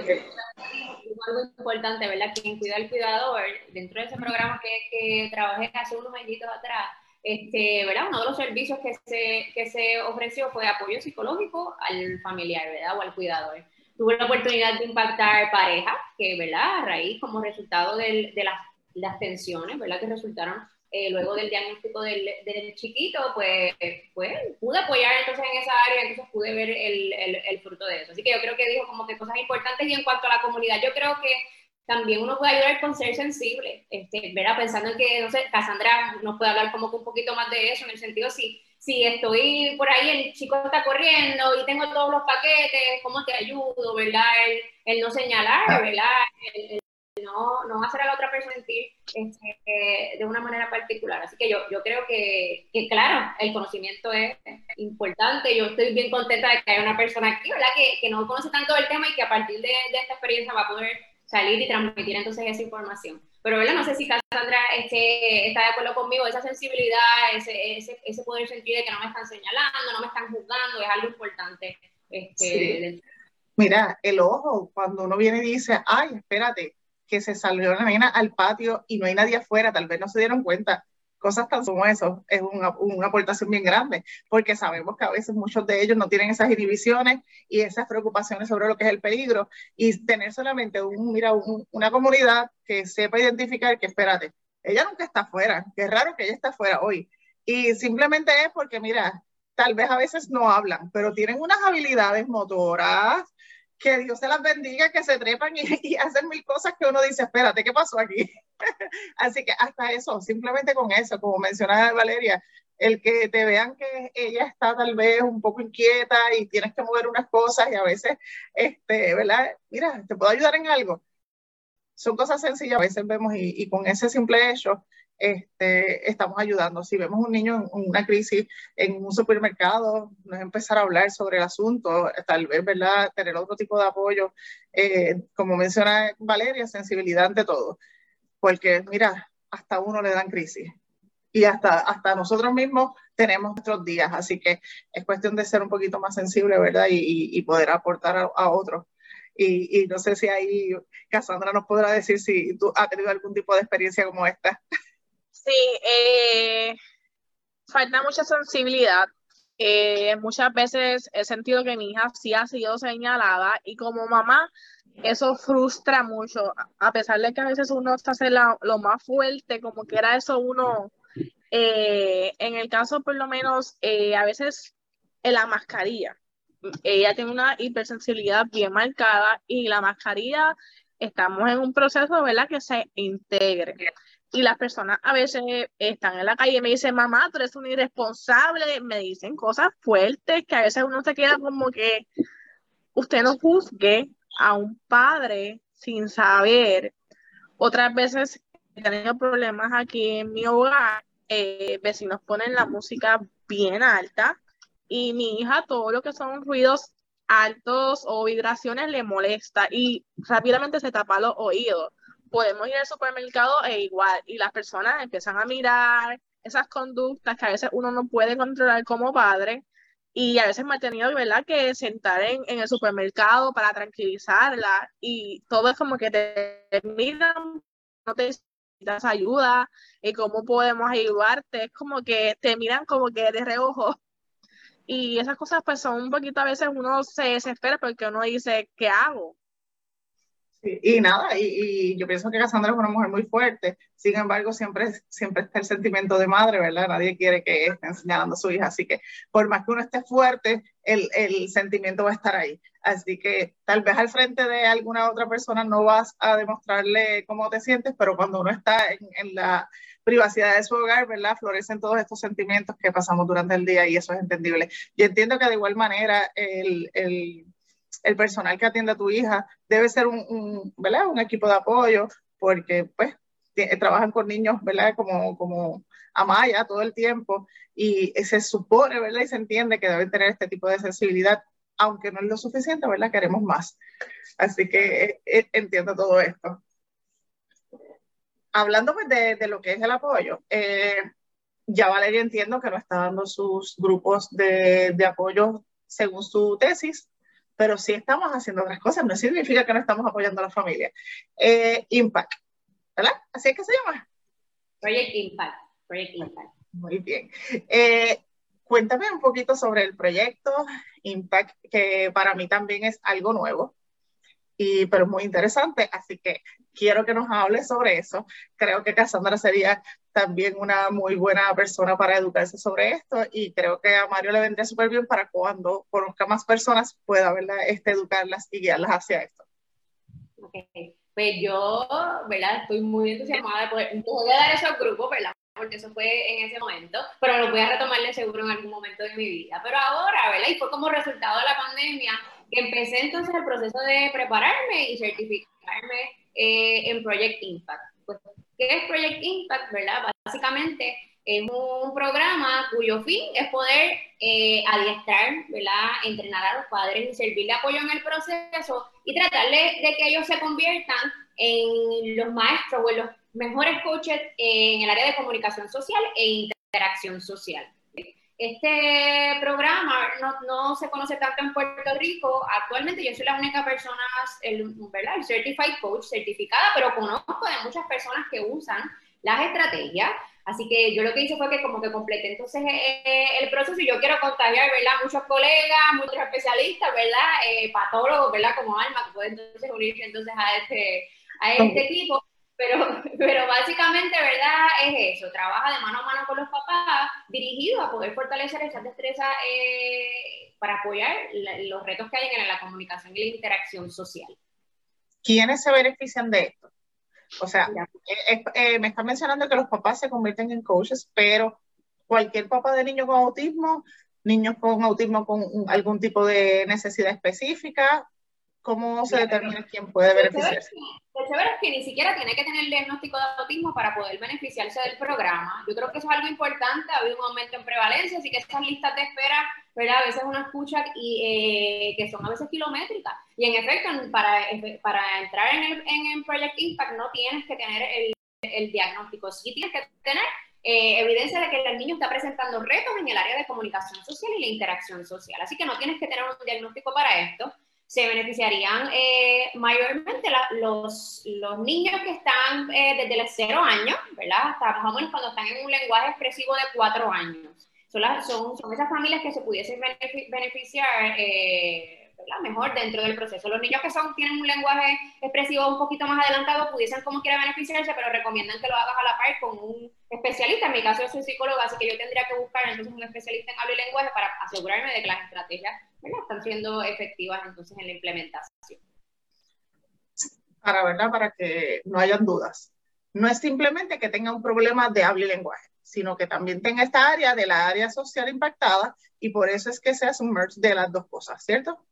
algo importante, ¿verdad? Quien cuida al cuidador, dentro de ese programa que, que trabajé hace unos añitos atrás, este, ¿verdad? Uno de los servicios que se, que se ofreció fue apoyo psicológico al familiar, ¿verdad? O al cuidador. Tuve la oportunidad de impactar parejas que, ¿verdad? A raíz, como resultado de, de las, las, tensiones, ¿verdad? Que resultaron eh, luego del diagnóstico del, del, chiquito, pues, pues pude apoyar entonces en esa área, entonces pude ver el, el, el fruto de eso. Así que yo creo que dijo como que cosas importantes y en cuanto a la comunidad, yo creo que también uno puede ayudar con ser sensible, este, ¿verdad? Pensando en que, no sé, Cassandra nos puede hablar como que un poquito más de eso, en el sentido, si, si estoy por ahí, el chico está corriendo y tengo todos los paquetes, ¿cómo te ayudo, verdad? El, no señalar, ah. ¿verdad? El, no, no hacer a la otra persona sentir este, de una manera particular. Así que yo, yo creo que, que, claro, el conocimiento es importante. Yo estoy bien contenta de que haya una persona aquí, ¿verdad? Que, que no conoce tanto el tema y que a partir de, de esta experiencia va a poder salir y transmitir entonces esa información. Pero ¿verdad? no sé si Cassandra este, está de acuerdo conmigo, esa sensibilidad, ese, ese, ese, poder sentir de que no me están señalando, no me están juzgando, es algo importante. Este, Mira, el ojo, cuando uno viene y dice, ay, espérate, que se salió la nena al patio y no hay nadie afuera, tal vez no se dieron cuenta. Cosas tan como eso es una, una, aportación bien grande, porque sabemos que a veces muchos de ellos no tienen esas inhibiciones y esas preocupaciones sobre lo que es el peligro, y tener solamente un, mira, una comunidad que sepa identificar que, espérate, ella nunca está afuera, que es raro que ella esté afuera hoy, y simplemente es porque, mira, tal vez a veces no hablan, pero tienen unas habilidades motoras, que Dios se las bendiga, que se trepan y, hacen mil cosas que uno dice, espérate, ¿qué pasó aquí? *laughs* Así que hasta eso, simplemente con eso, como mencionaba Valeria, el que te vean que ella está tal vez un poco inquieta y tienes que mover unas cosas y a veces, este, ¿verdad? Mira, ¿te puedo ayudar en algo? Son cosas sencillas, a veces vemos y, y con ese simple hecho este, estamos ayudando. Si vemos un niño en una crisis en un supermercado, no es empezar a hablar sobre el asunto, tal vez, ¿verdad?, tener otro tipo de apoyo. Eh, como menciona Valeria, sensibilidad ante todo. Porque, mira, hasta uno le dan crisis. Y hasta, hasta nosotros mismos tenemos nuestros días. Así que es cuestión de ser un poquito más sensible, ¿verdad? Y, poder aportar a, a otros. Y, y, no sé si ahí Cassandra nos podrá decir si tú has tenido algún tipo de experiencia como esta. Sí, eh, falta mucha sensibilidad. Eh, muchas veces he sentido que mi hija sí ha sido señalada y como mamá eso frustra mucho, a pesar de que a veces uno se hace lo más fuerte, como que era eso uno, eh, en el caso por lo menos, a veces en la mascarilla, ella tiene una hipersensibilidad bien marcada y la mascarilla, estamos en un proceso, ¿verdad? Que se integre y las personas a veces están en la calle y me dicen, mamá, tú eres un irresponsable, me dicen cosas fuertes que a veces uno se queda como que usted no juzgue a un padre sin saber. Otras veces he tenido problemas aquí en mi hogar, eh, vecinos ponen la música bien alta y mi hija todo lo que son ruidos altos o vibraciones le molesta y rápidamente se tapa los oídos podemos ir al supermercado e igual, y las personas empiezan a mirar esas conductas que a veces uno no puede controlar como padre, y a veces me ha tenido ¿verdad? que sentar en, en el supermercado para tranquilizarla, y todo es como que te miran, no te necesitas ayuda, y cómo podemos ayudarte, es como que te miran como que de reojo, y esas cosas pues son un poquito a veces uno se desespera porque uno dice, ¿qué hago? Y nada, y, yo pienso que Cassandra es una mujer muy fuerte, sin embargo, siempre, siempre está el sentimiento de madre, ¿verdad? Nadie quiere que esté señalando a su hija, así que por más que uno esté fuerte, el, el, sentimiento va a estar ahí. Así que tal vez al frente de alguna otra persona no vas a demostrarle cómo te sientes, pero cuando uno está en, en la privacidad de su hogar, ¿verdad? Florecen todos estos sentimientos que pasamos durante el día y eso es entendible. Yo entiendo que de igual manera el, el el personal que atiende a tu hija debe ser un, ¿verdad? un equipo de apoyo, porque pues trabajan con niños, ¿verdad? Como, como a Maya todo el tiempo y se supone, ¿verdad? Y se entiende que deben tener este tipo de sensibilidad, aunque no es lo suficiente, ¿verdad? Queremos más. Así que eh, eh, entiendo todo esto. Hablando pues, de, de, lo que es el apoyo, eh, ya Valeria entiendo que no está dando sus grupos de, de apoyo según su tesis, pero sí estamos haciendo otras cosas, no significa que no estamos apoyando a la familia. Eh, Impact, ¿verdad? Así es que se llama. Project Impact. Project Impact. Muy bien. Eh, cuéntame un poquito sobre el proyecto Impact, que para mí también es algo nuevo y, pero muy interesante, así que quiero que nos hable sobre eso. Creo que Cassandra sería también una muy buena persona para educarse sobre esto y creo que a Mario le vendría súper bien para cuando conozca más personas pueda ¿verdad? Este, educarlas y guiarlas hacia esto. Okay. Pues yo, ¿verdad? Estoy muy entusiasmada de poder, voy a dar esos grupos, ¿verdad? Porque eso fue en ese momento, pero lo voy a retomar de seguro en algún momento de mi vida. Pero ahora, ¿verdad? Y fue como resultado de la pandemia, que empecé entonces el proceso de prepararme y certificarme eh, en Project Impact. Pues, ¿Qué es Project Impact? ¿verdad? Básicamente es un programa cuyo fin es poder eh, adiestrar, ¿verdad? entrenar a los padres y servirle apoyo en el proceso y tratarle de que ellos se conviertan en los maestros o en los mejores coaches en el área de comunicación social e interacción social. Este programa no, no, se conoce tanto en Puerto Rico. Actualmente yo soy la única persona, el, ¿verdad? El Certified Coach certificada, pero conozco de muchas personas que usan las estrategias. Así que yo lo que hice fue que como que completé entonces eh, el proceso y yo quiero contagiar, ¿verdad? Muchos colegas, muchos especialistas, ¿verdad? Eh, patólogos, ¿verdad? Como Alma, que pueden entonces unirse entonces a este, a este equipo pero, *laughs* pero básicamente, ¿verdad? Es eso, trabaja de mano a mano con los papás, dirigido a poder fortalecer esas destrezas eh, para apoyar los retos que hay en la comunicación y la interacción social. ¿Quiénes se benefician de esto? O sea, eh, eh, me están mencionando que los papás se convierten en coaches, pero cualquier papá de niño con autismo, niños con autismo con algún tipo de necesidad específica, ¿Cómo se determina quién puede beneficiarse? Lo chévere es que ni siquiera tiene que tener el diagnóstico de autismo para poder beneficiarse del programa. Yo creo que eso es algo importante, ha habido un aumento en prevalencia, así que estas listas de espera, ¿verdad? A veces uno escucha y, eh, que son a veces kilométricas. Y en efecto, para, para entrar en el en Project Impact no tienes que tener el, el diagnóstico, sí tienes que tener eh, evidencia de que el niño está presentando retos en el área de comunicación social y la interacción social. Así que no tienes que tener un diagnóstico para esto se beneficiarían eh, mayormente los, los niños que están eh, desde los cero años, ¿verdad? Hasta más o menos cuando están en un lenguaje expresivo de cuatro años. Son, son, son esas familias que se pudiesen beneficiar eh, mejor dentro del proceso. Los niños que son, tienen un lenguaje expresivo un poquito más adelantado pudiesen como quiera beneficiarse, pero recomiendan que lo hagas a la par con un especialista. En mi caso yo soy psicóloga, así que yo tendría que buscar entonces un especialista en habla y lenguaje para asegurarme de que las estrategias están siendo efectivas entonces en la implementación. Para, ¿verdad? Para que no hayan dudas. No es simplemente que tenga un problema de habla y lenguaje, sino que también tenga esta área de la área social impactada y por eso es que se hace merge de las dos cosas, ¿cierto?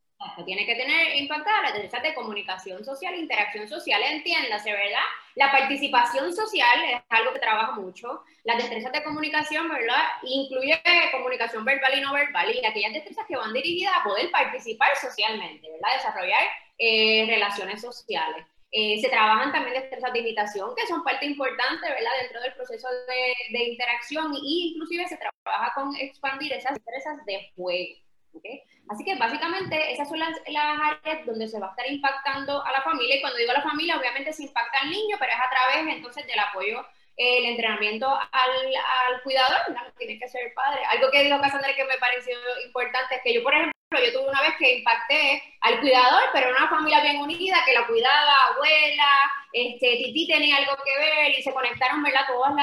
Tiene que tener impactada las destrezas de comunicación social, interacción social, entiéndase, ¿verdad? La participación social es algo que trabaja mucho. Las destrezas de comunicación, ¿verdad? Incluye comunicación verbal y no verbal y aquellas destrezas que van dirigidas a poder participar socialmente, ¿verdad? Desarrollar eh, relaciones sociales. Eh, se trabajan también destrezas de imitación, que son parte importante, ¿verdad? Dentro del proceso de, de interacción e inclusive se trabaja con expandir esas destrezas de juego. Así que básicamente esas son las, áreas donde se va a estar impactando a la familia y cuando digo a la familia obviamente se impacta al niño, pero es a través entonces del apoyo, el entrenamiento al, al cuidador, ¿no? tiene que ser padre. Algo que dijo Cassandra que me pareció importante es que yo, por ejemplo, yo tuve una vez que impacté al cuidador, pero era una familia bien unida, que la cuidaba, abuela, este, Titi tenía algo que ver y se conectaron, ¿verdad? Todas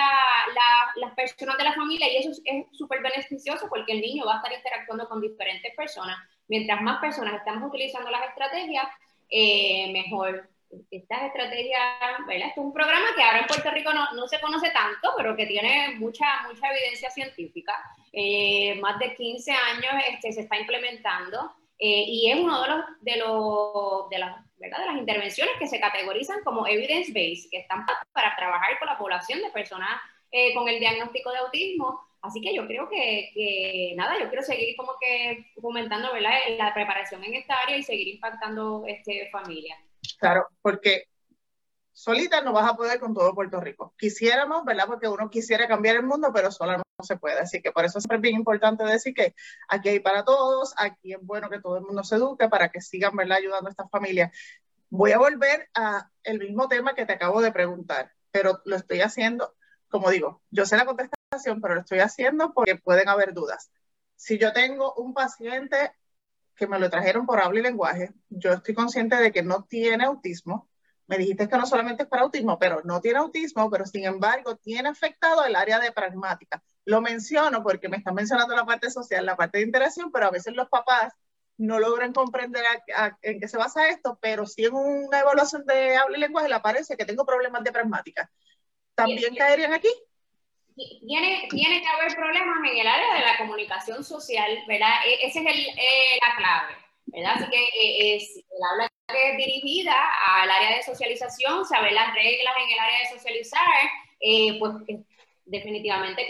las personas de la familia y eso es súper beneficioso porque el niño va a estar interactuando con diferentes personas. Mientras más personas estamos utilizando las estrategias, eh, mejor. Estas estrategias, ¿verdad? Esto es un programa que ahora en Puerto Rico no, no se conoce tanto, pero que tiene mucha, mucha evidencia científica. Eh, más de 15 años este, se está implementando eh, y es uno de los, de, los, de, las, ¿verdad? de las intervenciones que se categorizan como evidence-based, que están para trabajar con la población de personas eh, con el diagnóstico de autismo. Así que yo creo que, que, nada, yo quiero seguir como que fomentando ¿verdad? la preparación en esta área y seguir impactando este, familias. Claro, porque solita no vas a poder con todo Puerto Rico. Quisiéramos, ¿verdad? Porque uno quisiera cambiar el mundo, pero sola no se puede. Así que por eso es bien importante decir que aquí hay para todos, aquí es bueno que todo el mundo se eduque para que sigan, ¿verdad? Ayudando a estas familias. Voy a volver a el mismo tema que te acabo de preguntar, pero lo estoy haciendo, como digo, yo sé la contestación, pero lo estoy haciendo porque pueden haber dudas. Si yo tengo un paciente que me lo trajeron por habla y lenguaje, yo estoy consciente de que no tiene autismo, me dijiste que no solamente es para autismo, pero no tiene autismo, pero sin embargo tiene afectado el área de pragmática. Lo menciono porque me están mencionando la parte social, la parte de interacción, pero a veces los papás no logran comprender en qué se basa esto, pero si en una evaluación de habla y lenguaje le aparece que tengo problemas de pragmática. ¿También caerían aquí? Tiene, tiene que haber problemas en el área de la comunicación social, ¿verdad? E, esa es el, eh, la clave, ¿verdad? Así que eh, es, el habla es dirigida al área de socialización, saber las reglas en el área de socializar, eh, pues definitivamente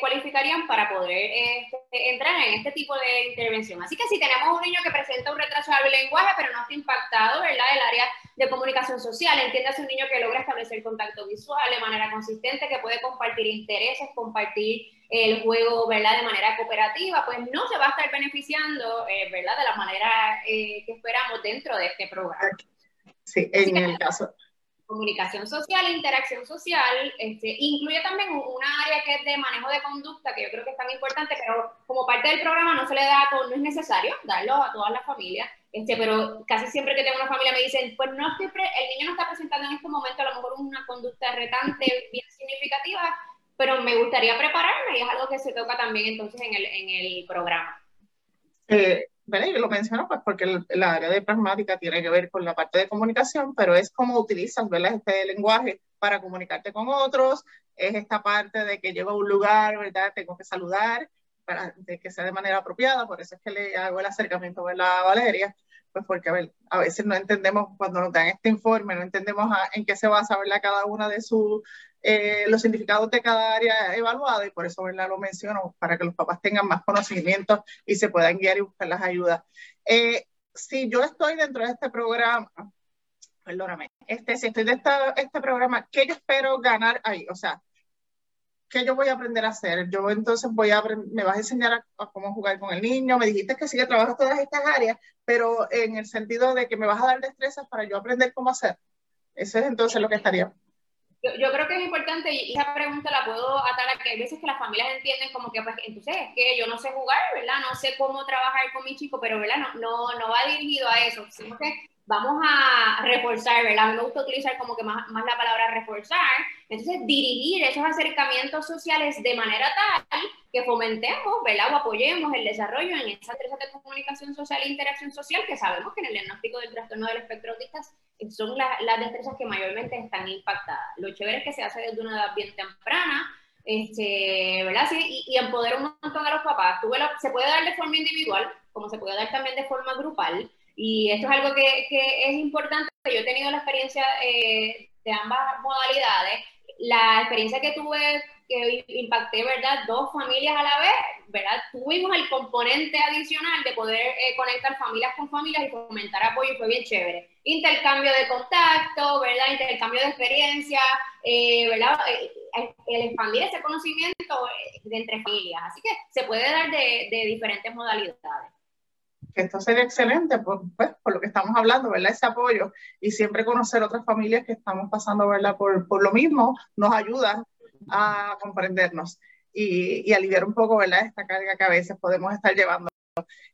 cualificarían para poder este, entrar en este tipo de intervención. Así que si tenemos un niño que presenta un retraso de lenguaje, pero no está impactado, ¿verdad? El área de comunicación social, entiéndase un niño que logra establecer contacto visual de manera consistente, que puede compartir intereses, compartir el juego, ¿verdad? De manera cooperativa, pues no se va a estar beneficiando, eh, ¿verdad? De la manera eh, que esperamos dentro de este programa. Sí, en el caso comunicación social, interacción social, este, incluye también una área que es de manejo de conducta, que yo creo que es tan importante, pero como parte del programa no se le da a todo, no es necesario darlo a todas las familias, este, pero casi siempre que tengo una familia me dicen, pues no estoy el niño no está presentando en este momento a lo mejor una conducta retante bien significativa, pero me gustaría prepararme y es algo que se toca también entonces en el, en el programa. Eh, y lo menciono pues porque el, área de pragmática tiene que ver con la parte de comunicación, pero es cómo utilizas ¿verdad? este lenguaje para comunicarte con otros, es esta parte de que llego a un lugar, ¿verdad? Tengo que saludar para de que sea de manera apropiada, por eso es que le hago el acercamiento a Valeria, pues porque a, ver, a veces no entendemos, cuando nos dan este informe, no entendemos en qué se basa ¿verdad? cada una de sus eh, los significados de cada área evaluada y por eso ¿verdad? lo menciono, para que los papás tengan más conocimientos y se puedan guiar y buscar las ayudas. Eh, si yo estoy dentro de este programa, perdóname, este, si estoy dentro de este programa, ¿qué yo espero ganar ahí? O sea, ¿qué yo voy a aprender a hacer? Yo entonces voy a me vas a enseñar a, cómo jugar con el niño, me dijiste que sí que trabajas todas estas áreas, pero en el sentido de que me vas a dar destrezas para yo aprender cómo hacer. Eso es entonces lo que estaría. Yo, creo que es importante, y esa pregunta la puedo atar a que hay veces que las familias entienden como que, pues, entonces es que yo no sé jugar, ¿verdad? No sé cómo trabajar con mi chico, pero, ¿verdad? No, no, no va dirigido a eso, que vamos a reforzar, ¿verdad? Me gusta utilizar como que más, más la palabra reforzar. Entonces, dirigir esos acercamientos sociales de manera tal que fomentemos, ¿verdad? O apoyemos el desarrollo en esa destrezas de comunicación social e interacción social que sabemos que en el diagnóstico del trastorno del espectro autista son las destrezas que mayormente están impactadas. Lo chévere es que se hace desde una edad bien temprana, este, ¿verdad? Sí, y, y un montón a los papás. se puede dar de forma individual, como se puede dar también de forma grupal. Y esto es algo que, que es importante. Yo he tenido la experiencia eh, de ambas modalidades. La experiencia que tuve, que impacté, ¿verdad? Dos familias a la vez, ¿verdad? Tuvimos el componente adicional de poder eh, conectar familias con familias y fomentar apoyo, fue bien chévere. Intercambio de contacto, ¿verdad? Intercambio de experiencia, eh, ¿verdad? el expandir ese conocimiento de entre familias. Así que se puede dar de, de diferentes modalidades esto sería excelente por, pues, por lo que estamos hablando, ¿verdad? Ese apoyo y siempre conocer otras familias que estamos pasando, ¿verdad? Por, por lo mismo nos ayuda a comprendernos y, y, aliviar un poco, ¿verdad? Esta carga que a veces podemos estar llevando.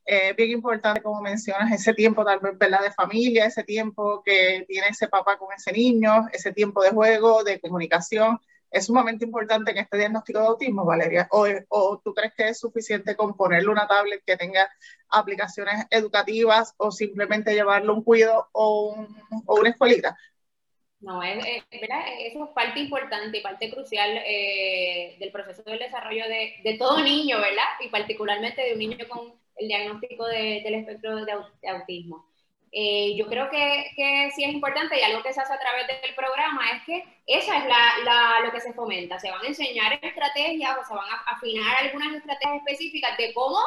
Eh, bien importante, como mencionas, ese tiempo tal vez, ¿verdad? De familia, ese tiempo que tiene ese papá con ese niño, ese tiempo de juego, de comunicación, es sumamente importante en este diagnóstico de autismo, Valeria? ¿O, ¿O, tú crees que es suficiente con ponerle una tablet que tenga aplicaciones educativas o simplemente llevarlo un cuido o, o una escuelita? No, es, ¿verdad? eso es parte importante y parte crucial eh, del proceso del desarrollo de, de, todo niño, ¿verdad? Y particularmente de un niño con el diagnóstico de, del espectro de, autismo. Eh, yo creo que, que, sí es importante y algo que se hace a través del programa es que esa es la, la, lo que se fomenta. Se van a enseñar estrategias o se van a afinar algunas estrategias específicas de cómo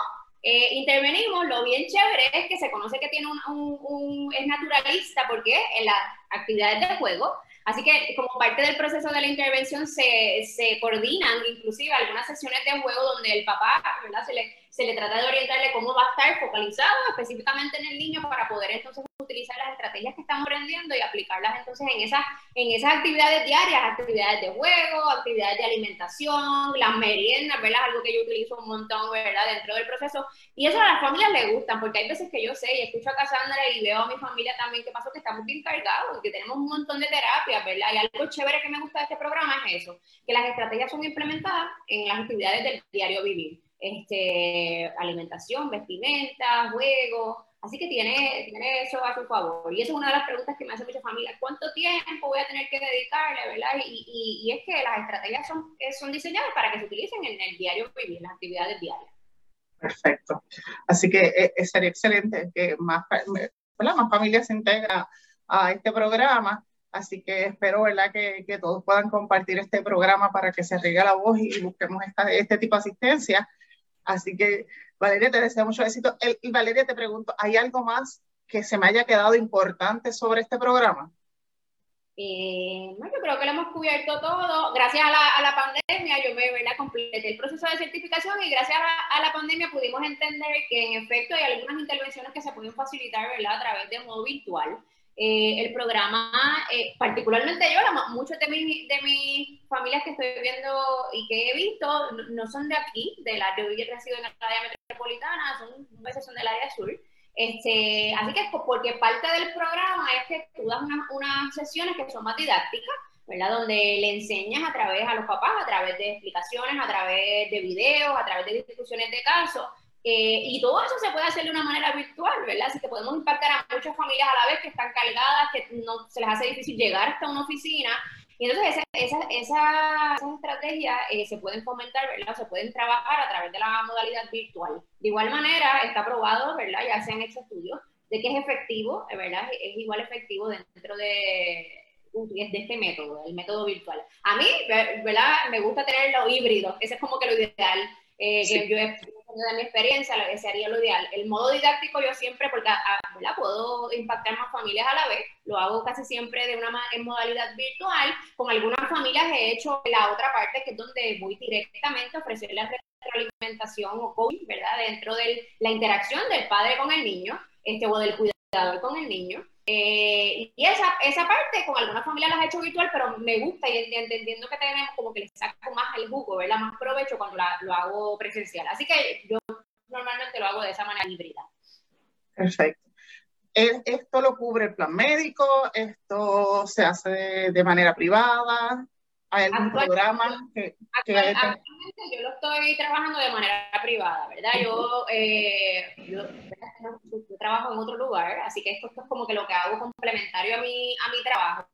eh, intervenimos. Lo bien chévere es que se conoce que tiene un, un, un, es naturalista porque en las actividades de juego Así que como parte del proceso de la intervención se, se coordinan inclusive algunas sesiones de juego donde el papá ¿verdad? Se, le, se le trata de orientarle cómo va a estar focalizado específicamente en el niño para poder entonces utilizar las estrategias que estamos aprendiendo y aplicarlas entonces en esas, en esas actividades diarias, actividades de juego, actividades de alimentación, las meriendas, ¿verdad? Algo que yo utilizo un montón, ¿verdad? Dentro del proceso. Y eso a las familias les gusta, porque hay veces que yo sé y escucho a Cassandra y veo a mi familia también que pasó que estamos bien cargados, que tenemos un montón de terapias, ¿verdad? Y algo chévere que me gusta de este programa es eso, que las estrategias son implementadas en las actividades del diario vivir. Este, alimentación, vestimenta, juego, Así que tiene, tiene eso a su favor. Y esa es una de las preguntas que me hace muchas familias. ¿Cuánto tiempo voy a tener que dedicarle? ¿verdad? Y, y, es que las estrategias son, son diseñadas para que se utilicen en el diario vivir, en las actividades diarias. Perfecto. Así que eh, eh, sería excelente que más, más familias se integren a este programa. Así que espero ¿verdad? Que, que, todos puedan compartir este programa para que se riegue la voz y, busquemos esta, este tipo de asistencia. Así que Valeria, te deseo mucho éxito. y Valeria, te pregunto, ¿hay algo más que se me haya quedado importante sobre este programa? Eh, yo creo que lo hemos cubierto todo. Gracias a la, a la pandemia, yo me ¿verdad? completé el proceso de certificación y gracias a, a, la pandemia pudimos entender que en efecto hay algunas intervenciones que se pueden facilitar ¿verdad? a través de modo virtual. Eh, el programa, eh, particularmente yo, muchos de, mis de mis familias que estoy viendo y que he visto no, son de aquí, de la, yo he crecido en la área metropolitana, son, veces son del área sur. Este, así que porque parte del programa es que tú das unas sesiones que son más didácticas, ¿verdad? Donde le enseñas a través a los papás, a través de explicaciones, a través de videos, a través de discusiones de casos, eh, y todo eso se puede hacer de una manera virtual, ¿verdad? Así que podemos impactar a muchas familias a la vez que están cargadas, que no se les hace difícil llegar hasta una oficina. Y entonces esas esa, esa, esa estrategias eh, se pueden fomentar, ¿verdad? Se pueden trabajar a través de la modalidad virtual. De igual manera, está probado, ¿verdad? Ya se han hecho estudios de que es efectivo, ¿verdad? Es igual efectivo dentro de, de este método, el método virtual. A mí, ¿verdad? Me gusta tener lo híbrido, ese es como que lo ideal. Eh, que yo de mi experiencia, lo que sería lo ideal. El modo didáctico yo siempre, porque ¿verdad? puedo impactar más familias a la vez, lo hago casi siempre de una en modalidad virtual. Con algunas familias he hecho la otra parte, que es donde voy directamente a ofrecerles retroalimentación o coaching, ¿verdad? Dentro de la interacción del padre con el niño, este, o del cuidador con el niño. Eh, y esa, esa parte con algunas familias las he hecho virtual, pero me gusta y entendiendo que tenemos como que le saco más el jugo, ¿verdad? Más provecho cuando la, lo hago presencial. Así que yo normalmente lo hago de esa manera híbrida. Perfecto. ¿Esto lo cubre el plan médico? ¿Esto se hace de manera privada? ¿Hay algún programa que, actualmente yo lo estoy trabajando de manera privada, ¿verdad? Yo, eh, yo, trabajo en otro lugar, así que esto, es como que lo que hago complementario a mi, a mi trabajo.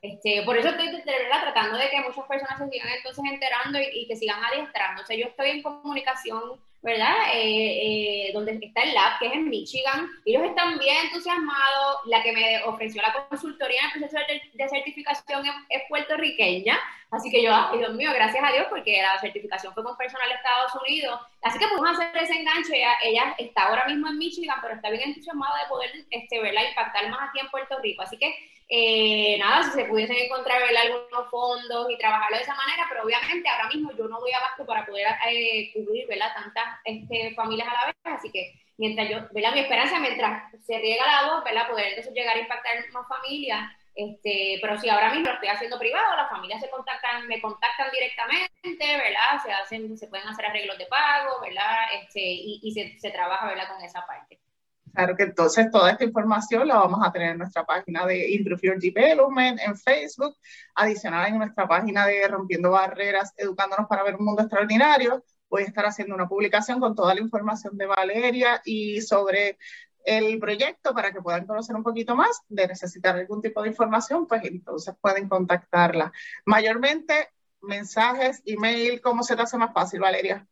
Este, por eso estoy ¿verdad? tratando de que muchas personas se sigan entonces enterando y, y que sigan adiestrándose. Yo estoy en comunicación ¿verdad? Eh, eh, donde está el lab, que es en Michigan. Ellos están bien entusiasmados. La que me ofreció la consultoría en el proceso de, certificación es, puertorriqueña. Así que yo, ay Dios mío, gracias a Dios, porque la certificación fue con personal de Estados Unidos. Así que podemos hacer ese enganche. Ella, está ahora mismo en Michigan, pero está bien entusiasmada de poder este, verla impactar más aquí en Puerto Rico. Así que eh, nada, si se pudiesen encontrar algunos fondos y trabajarlo de esa manera, pero obviamente ahora mismo yo no doy abasto para poder eh, cubrir ¿verdad? tantas este, familias a la vez, así que mientras yo, ¿verdad? mi esperanza mientras se riega la voz, ¿verdad? poder entonces llegar a impactar más familias, este, pero si ahora mismo lo estoy haciendo privado, las familias se contactan, me contactan directamente, ¿verdad? Se hacen, se pueden hacer arreglos de pago, ¿verdad? Este, y, se, se trabaja, ¿verdad? Con esa parte. Claro que entonces toda esta información la vamos a tener en nuestra página de Improve Development en Facebook, adicional en nuestra página de Rompiendo Barreras, Educándonos para ver un mundo extraordinario. Voy a estar haciendo una publicación con toda la información de Valeria y sobre el proyecto para que puedan conocer un poquito más. De necesitar algún tipo de información, pues entonces pueden contactarla. Mayormente mensajes, email, ¿cómo se te hace más fácil, Valeria?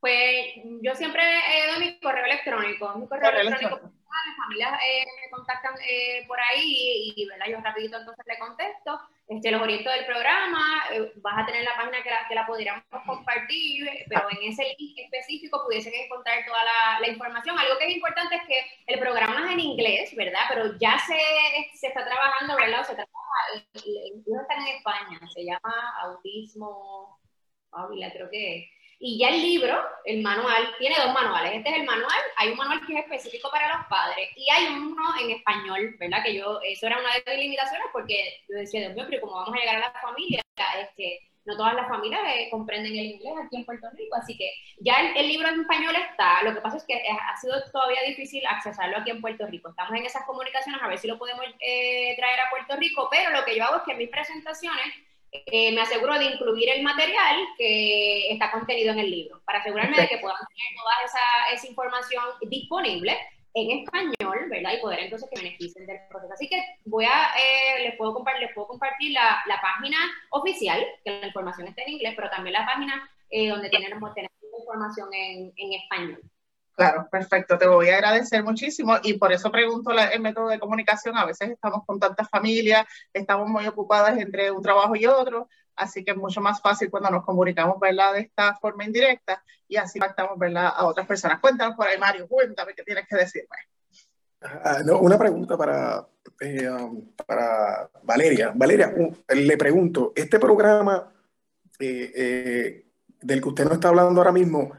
Pues yo siempre he dado mi correo electrónico. Mi correo, electrónico, las familias eh, me contactan eh, por ahí y, ¿verdad? yo rapidito entonces le contesto. Este, los orientos del programa, eh, vas a tener la página que la, que la podríamos compartir, pero en ese link específico pudiesen encontrar toda la, la, información. Algo que es importante es que el programa es en inglés, ¿verdad? Pero ya se, se está trabajando, ¿verdad? O se trabaja, incluso está en España, se llama Autismo, Ávila, creo que es y ya el libro, el manual, tiene dos manuales. Este es el manual, hay un manual que es específico para los padres y hay uno en español, ¿verdad? Que yo, eso era una de mis limitaciones porque yo decía, Dios mío, pero ¿cómo vamos a llegar a la familia? Este, no todas las familias eh, comprenden el inglés aquí en Puerto Rico, así que ya el, libro en español está, lo que pasa es que ha sido todavía difícil accesarlo aquí en Puerto Rico. Estamos en esas comunicaciones a ver si lo podemos eh, traer a Puerto Rico, pero lo que yo hago es que en mis presentaciones eh, me aseguro de incluir el material que está contenido en el libro, para asegurarme de que puedan tener toda esa, esa, información disponible en español, ¿verdad? Y poder entonces que beneficien del proceso. Así que voy a, eh, les, puedo les puedo compartir la, la, página oficial, que la información está en inglés, pero también la página eh, donde tenemos, tenemos información en, en español. Claro, perfecto. Te voy a agradecer muchísimo y por eso pregunto el método de comunicación. A veces estamos con tantas familias, estamos muy ocupadas entre un trabajo y otro, así que es mucho más fácil cuando nos comunicamos, ¿verdad? De esta forma indirecta y así impactamos, ¿verdad? A otras personas. Cuéntanos por ahí, Mario, cuéntame qué tienes que decirme. Ah, una pregunta para, eh, um, para Valeria. Valeria, le pregunto, este programa eh, eh, del que usted nos está hablando ahora mismo,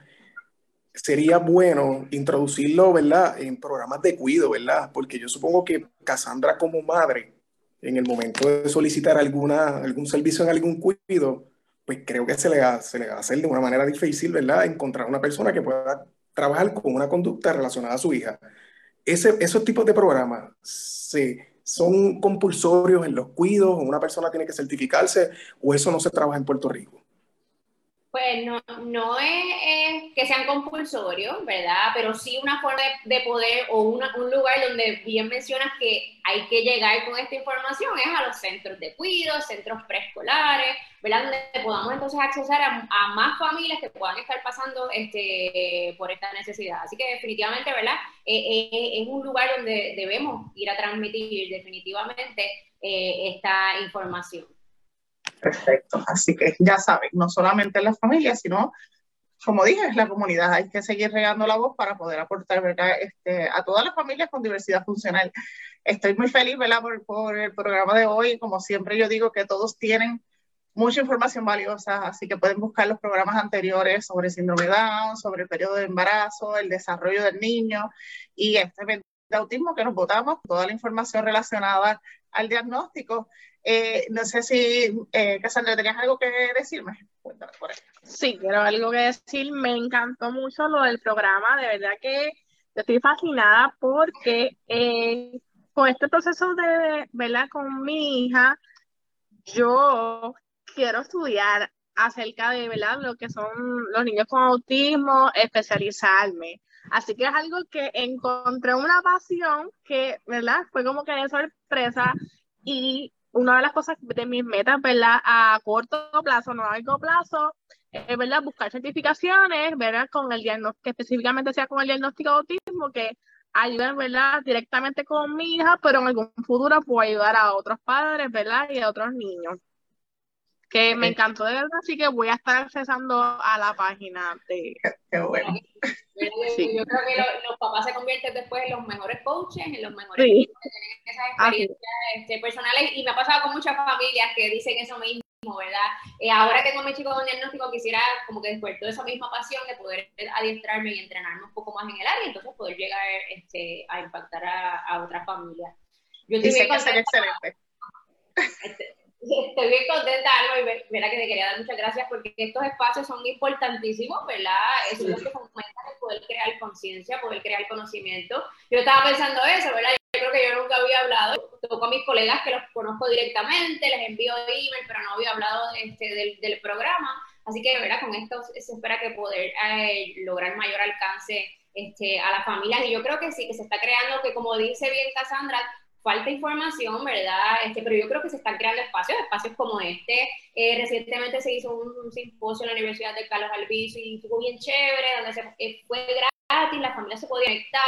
sería bueno introducirlo, ¿verdad?, en programas de cuido, ¿verdad? Porque yo supongo que Cassandra como madre, en el momento de solicitar alguna, algún servicio en algún cuido, pues creo que se le, va, se le va a hacer de una manera difícil, ¿verdad?, encontrar una persona que pueda trabajar con una conducta relacionada a su hija. Ese, esos tipos de programas se, son compulsorios en los cuidos, una persona tiene que certificarse, o eso no se trabaja en Puerto Rico. Pues no, no es, que sean compulsorios, ¿verdad? Pero sí una forma de, poder o un lugar donde bien mencionas que hay que llegar con esta información es a los centros de cuidado, centros preescolares, ¿verdad? Donde podamos entonces accesar a, más familias que puedan estar pasando este, por esta necesidad. Así que definitivamente, ¿verdad? Eh, eh, es un lugar donde debemos ir a transmitir definitivamente eh, esta información. Perfecto. Así que ya saben, no solamente la familia, sino, como dije, es la comunidad. Hay que seguir regando la voz para poder aportar ¿verdad? Este, a todas las familias con diversidad funcional. Estoy muy feliz ¿verdad? Por, por el programa de hoy. Como siempre, yo digo que todos tienen mucha información valiosa, así que pueden buscar los programas anteriores sobre síndrome Down, sobre el periodo de embarazo, el desarrollo del niño y este de autismo que nos votamos, toda la información relacionada al diagnóstico eh, no sé si, eh, Cassandra, ¿tenías algo que decirme? Sí, quiero algo que decir. Me encantó mucho lo del programa. De verdad que estoy fascinada porque eh, con este proceso de, ¿verdad? Con mi hija, yo quiero estudiar acerca de, ¿verdad? Lo que son los niños con autismo, especializarme. Así que es algo que encontré una pasión que, ¿verdad? Fue como que de sorpresa y una de las cosas de mis metas, ¿verdad? A corto plazo, no a largo plazo, es, ¿verdad? Buscar certificaciones, ¿verdad? Con el diagnóstico, que específicamente sea con el diagnóstico de autismo, que ayuden, ¿verdad? Directamente con mi hija, pero en algún futuro puedo ayudar a otros padres, ¿verdad? Y a otros niños. Que me encantó de verdad, así que voy a estar accesando a la página de... Qué bueno. Yo creo que los papás se convierten después en los mejores coaches, en los mejores que tienen esas experiencias este, personales. Y me ha pasado con muchas familias que dicen eso mismo, ¿verdad? Eh, ahora que tengo mi chico con diagnóstico, quisiera como que después toda esa misma pasión de poder adiestrarme y entrenarme un poco más en el área, y entonces poder llegar este, a impactar a, a otras familias. Yo estoy bien excelente. Este, Estoy bien contenta, Alma, y verá que te quería dar muchas gracias porque estos espacios son importantísimos, ¿verdad? Eso es lo que fomentan el poder crear conciencia, poder crear conocimiento. Yo estaba pensando eso, ¿verdad? Yo creo que yo nunca había hablado, toco a mis colegas que los conozco directamente, les envío email, pero no había hablado este, del, del, programa. Así que, ¿verdad? Con esto se espera que poder eh, lograr mayor alcance este, a las familias. Y yo creo que sí, que se está creando, que como dice bien Cassandra, falta información, ¿verdad? Este, pero yo creo que se están creando espacios, espacios como este. Eh, recientemente se hizo un, simposio en la Universidad de Carlos Albizu y estuvo bien chévere, donde se, eh, fue gratis, la familia se puede conectar.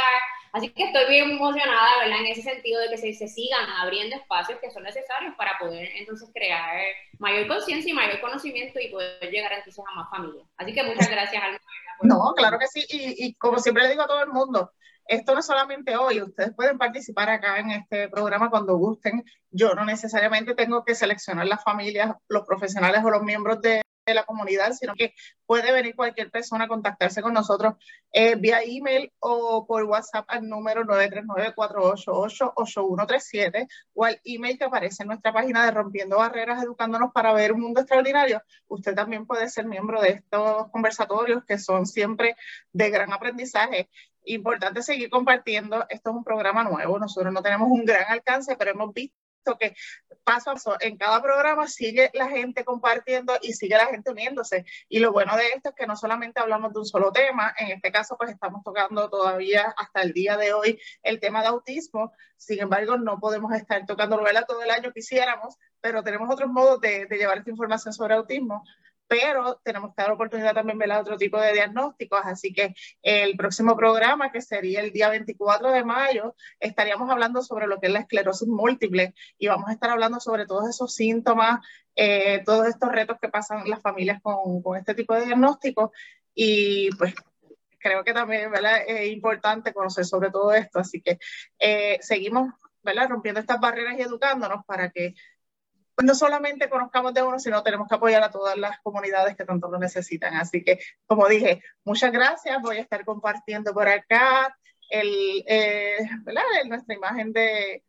Así que estoy bien emocionada, ¿verdad? En ese sentido de que se, se sigan abriendo espacios que son necesarios para poder entonces crear mayor conciencia y mayor conocimiento y poder llegar entonces a más familias. Así que muchas *laughs* gracias, Alma. No, claro que sí. Y, y como siempre le digo a todo el mundo, esto no es solamente hoy, ustedes pueden participar acá en este programa cuando gusten. Yo no necesariamente tengo que seleccionar las familias, los profesionales o los miembros de de la comunidad, sino que puede venir cualquier persona a contactarse con nosotros eh, vía email o por WhatsApp al número 939-488-8137 o al email que aparece en nuestra página de Rompiendo Barreras, Educándonos para ver un mundo extraordinario. Usted también puede ser miembro de estos conversatorios que son siempre de gran aprendizaje. Importante seguir compartiendo. Esto es un programa nuevo. Nosotros no tenemos un gran alcance, pero hemos visto que paso a paso en cada programa sigue la gente compartiendo y sigue la gente uniéndose. Y lo bueno de esto es que no solamente hablamos de un solo tema, en este caso pues estamos tocando todavía hasta el día de hoy el tema de autismo, sin embargo no podemos estar tocando novela todo el año quisiéramos, pero tenemos otros modos de, de llevar esta información sobre autismo pero tenemos que dar oportunidad también de otro tipo de diagnósticos, así que el próximo programa, que sería el día 24 de mayo, estaríamos hablando sobre lo que es la esclerosis múltiple y vamos a estar hablando sobre todos esos síntomas, eh, todos estos retos que pasan las familias con, con este tipo de diagnósticos y pues creo que también ¿verdad? es importante conocer sobre todo esto, así que eh, seguimos ¿verdad? rompiendo estas barreras y educándonos para que no solamente conozcamos de uno, sino tenemos que apoyar a todas las comunidades que tanto lo necesitan. Así que, como dije, muchas gracias. Voy a estar compartiendo por acá eh, nuestra imagen de,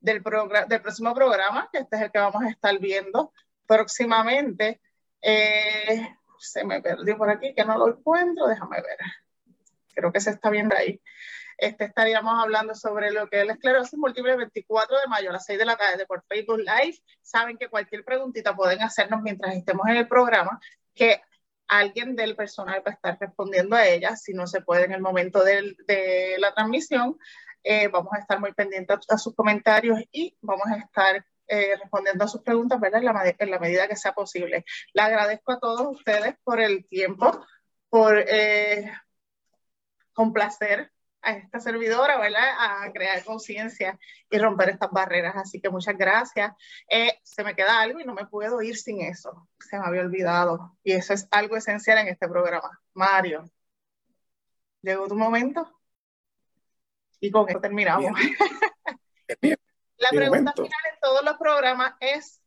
del, del próximo programa, que este es el que vamos a estar viendo próximamente. Eh, se me perdió por aquí, que no lo encuentro. Déjame ver. Creo que se está viendo ahí este, estaríamos hablando sobre lo que es la esclerosis múltiple el 24 de mayo a las 6 de la tarde por Facebook Live. Saben que cualquier preguntita pueden hacernos mientras estemos en el programa, que alguien del personal va a estar respondiendo a ellas. Si no se puede en el momento de la transmisión, eh, vamos a estar muy pendientes a, sus comentarios y vamos a estar eh, respondiendo a sus preguntas ¿verdad? En, la, en la medida que sea posible. Le agradezco a todos ustedes por el tiempo, por eh, complacer a esta servidora, ¿verdad? A crear conciencia y romper estas barreras. Así que muchas gracias. Eh, se me queda algo y no me puedo ir sin eso. Se me había olvidado. Y eso es algo esencial en este programa. Mario, llegó tu momento. Y con esto terminamos. *laughs* La pregunta final en todos los programas es,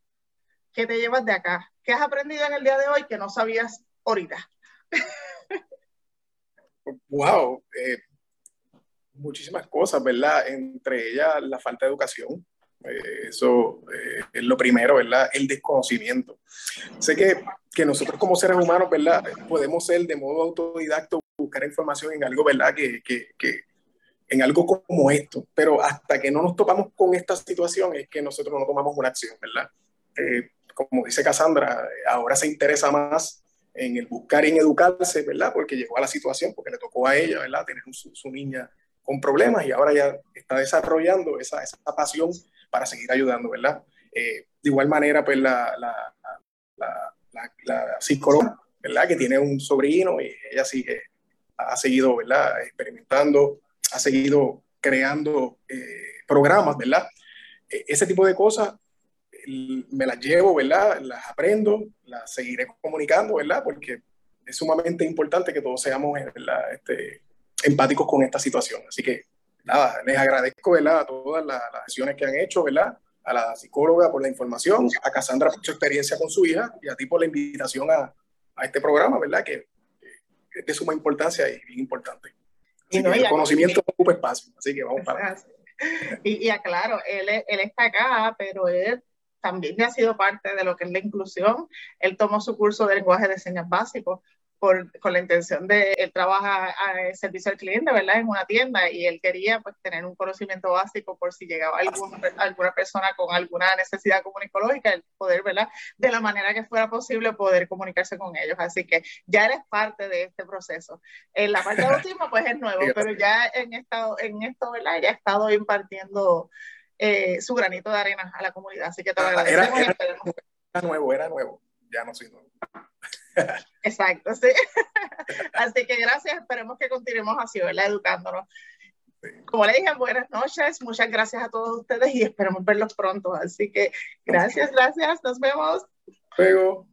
¿qué te llevas de acá? ¿Qué has aprendido en el día de hoy que no sabías ahorita? *laughs* wow, eh, muchísimas cosas, ¿verdad? Entre ellas la falta de educación. Eh, eso eh, es lo primero, ¿verdad? El desconocimiento. Sé que, que, nosotros como seres humanos, ¿verdad? Podemos ser de modo autodidacto, buscar información en algo, ¿verdad? Que, que, que, en algo como esto, pero hasta que no nos topamos con esta situación es que nosotros no tomamos una acción, ¿verdad? Eh, como dice Cassandra, ahora se interesa más en el buscar y en educarse, ¿verdad? Porque llegó a la situación, porque le tocó a ella, ¿verdad? Tener su, su niña con problemas y ahora ya está desarrollando esa, esa pasión para seguir ayudando, ¿verdad? Eh, de igual manera, pues la, la, la, la, psicóloga, ¿verdad? Que tiene un sobrino y ella sigue, ha seguido, ¿verdad? Experimentando, ha seguido creando eh, programas, ¿verdad? E, ese tipo de cosas me las llevo, ¿verdad? Las aprendo, las seguiré comunicando, ¿verdad? Porque es sumamente importante que todos seamos, ¿verdad? Este, empáticos con esta situación. Así que nada, les agradezco ¿verdad? a todas las, las acciones que han hecho, ¿verdad? a la psicóloga por la información, a Cassandra por su experiencia con su hija y a ti por la invitación a, a este programa, ¿verdad? Que, es de suma importancia y bien importante. y no, el conocimiento ocupa espacio, así que vamos para y, y aclaro, él, él está acá, pero él también ha sido parte de lo que es la inclusión. Él tomó su curso de lenguaje de señas básico por, con la intención de, él trabaja a, servicio al cliente, ¿verdad? En una tienda y él quería pues tener un conocimiento básico por si llegaba algún, alguna persona con alguna necesidad comunicológica, el poder, ¿verdad? De la manera que fuera posible poder comunicarse con ellos. Así que ya eres parte de este proceso. En la parte *laughs* de autismo pues es nuevo, pero ya en, esta, en esto, ¿verdad? Ya ha estado impartiendo eh, su granito de arena a la comunidad. Así que te lo ah, era nuevo, era nuevo. Ya no nuevo. Exacto, sí. *laughs* Así que gracias, esperemos que continuemos así, ¿verdad? Educándonos. Como le dije, buenas noches, muchas gracias a todos ustedes y esperemos verlos pronto. Así que gracias, gracias, nos vemos. Luego.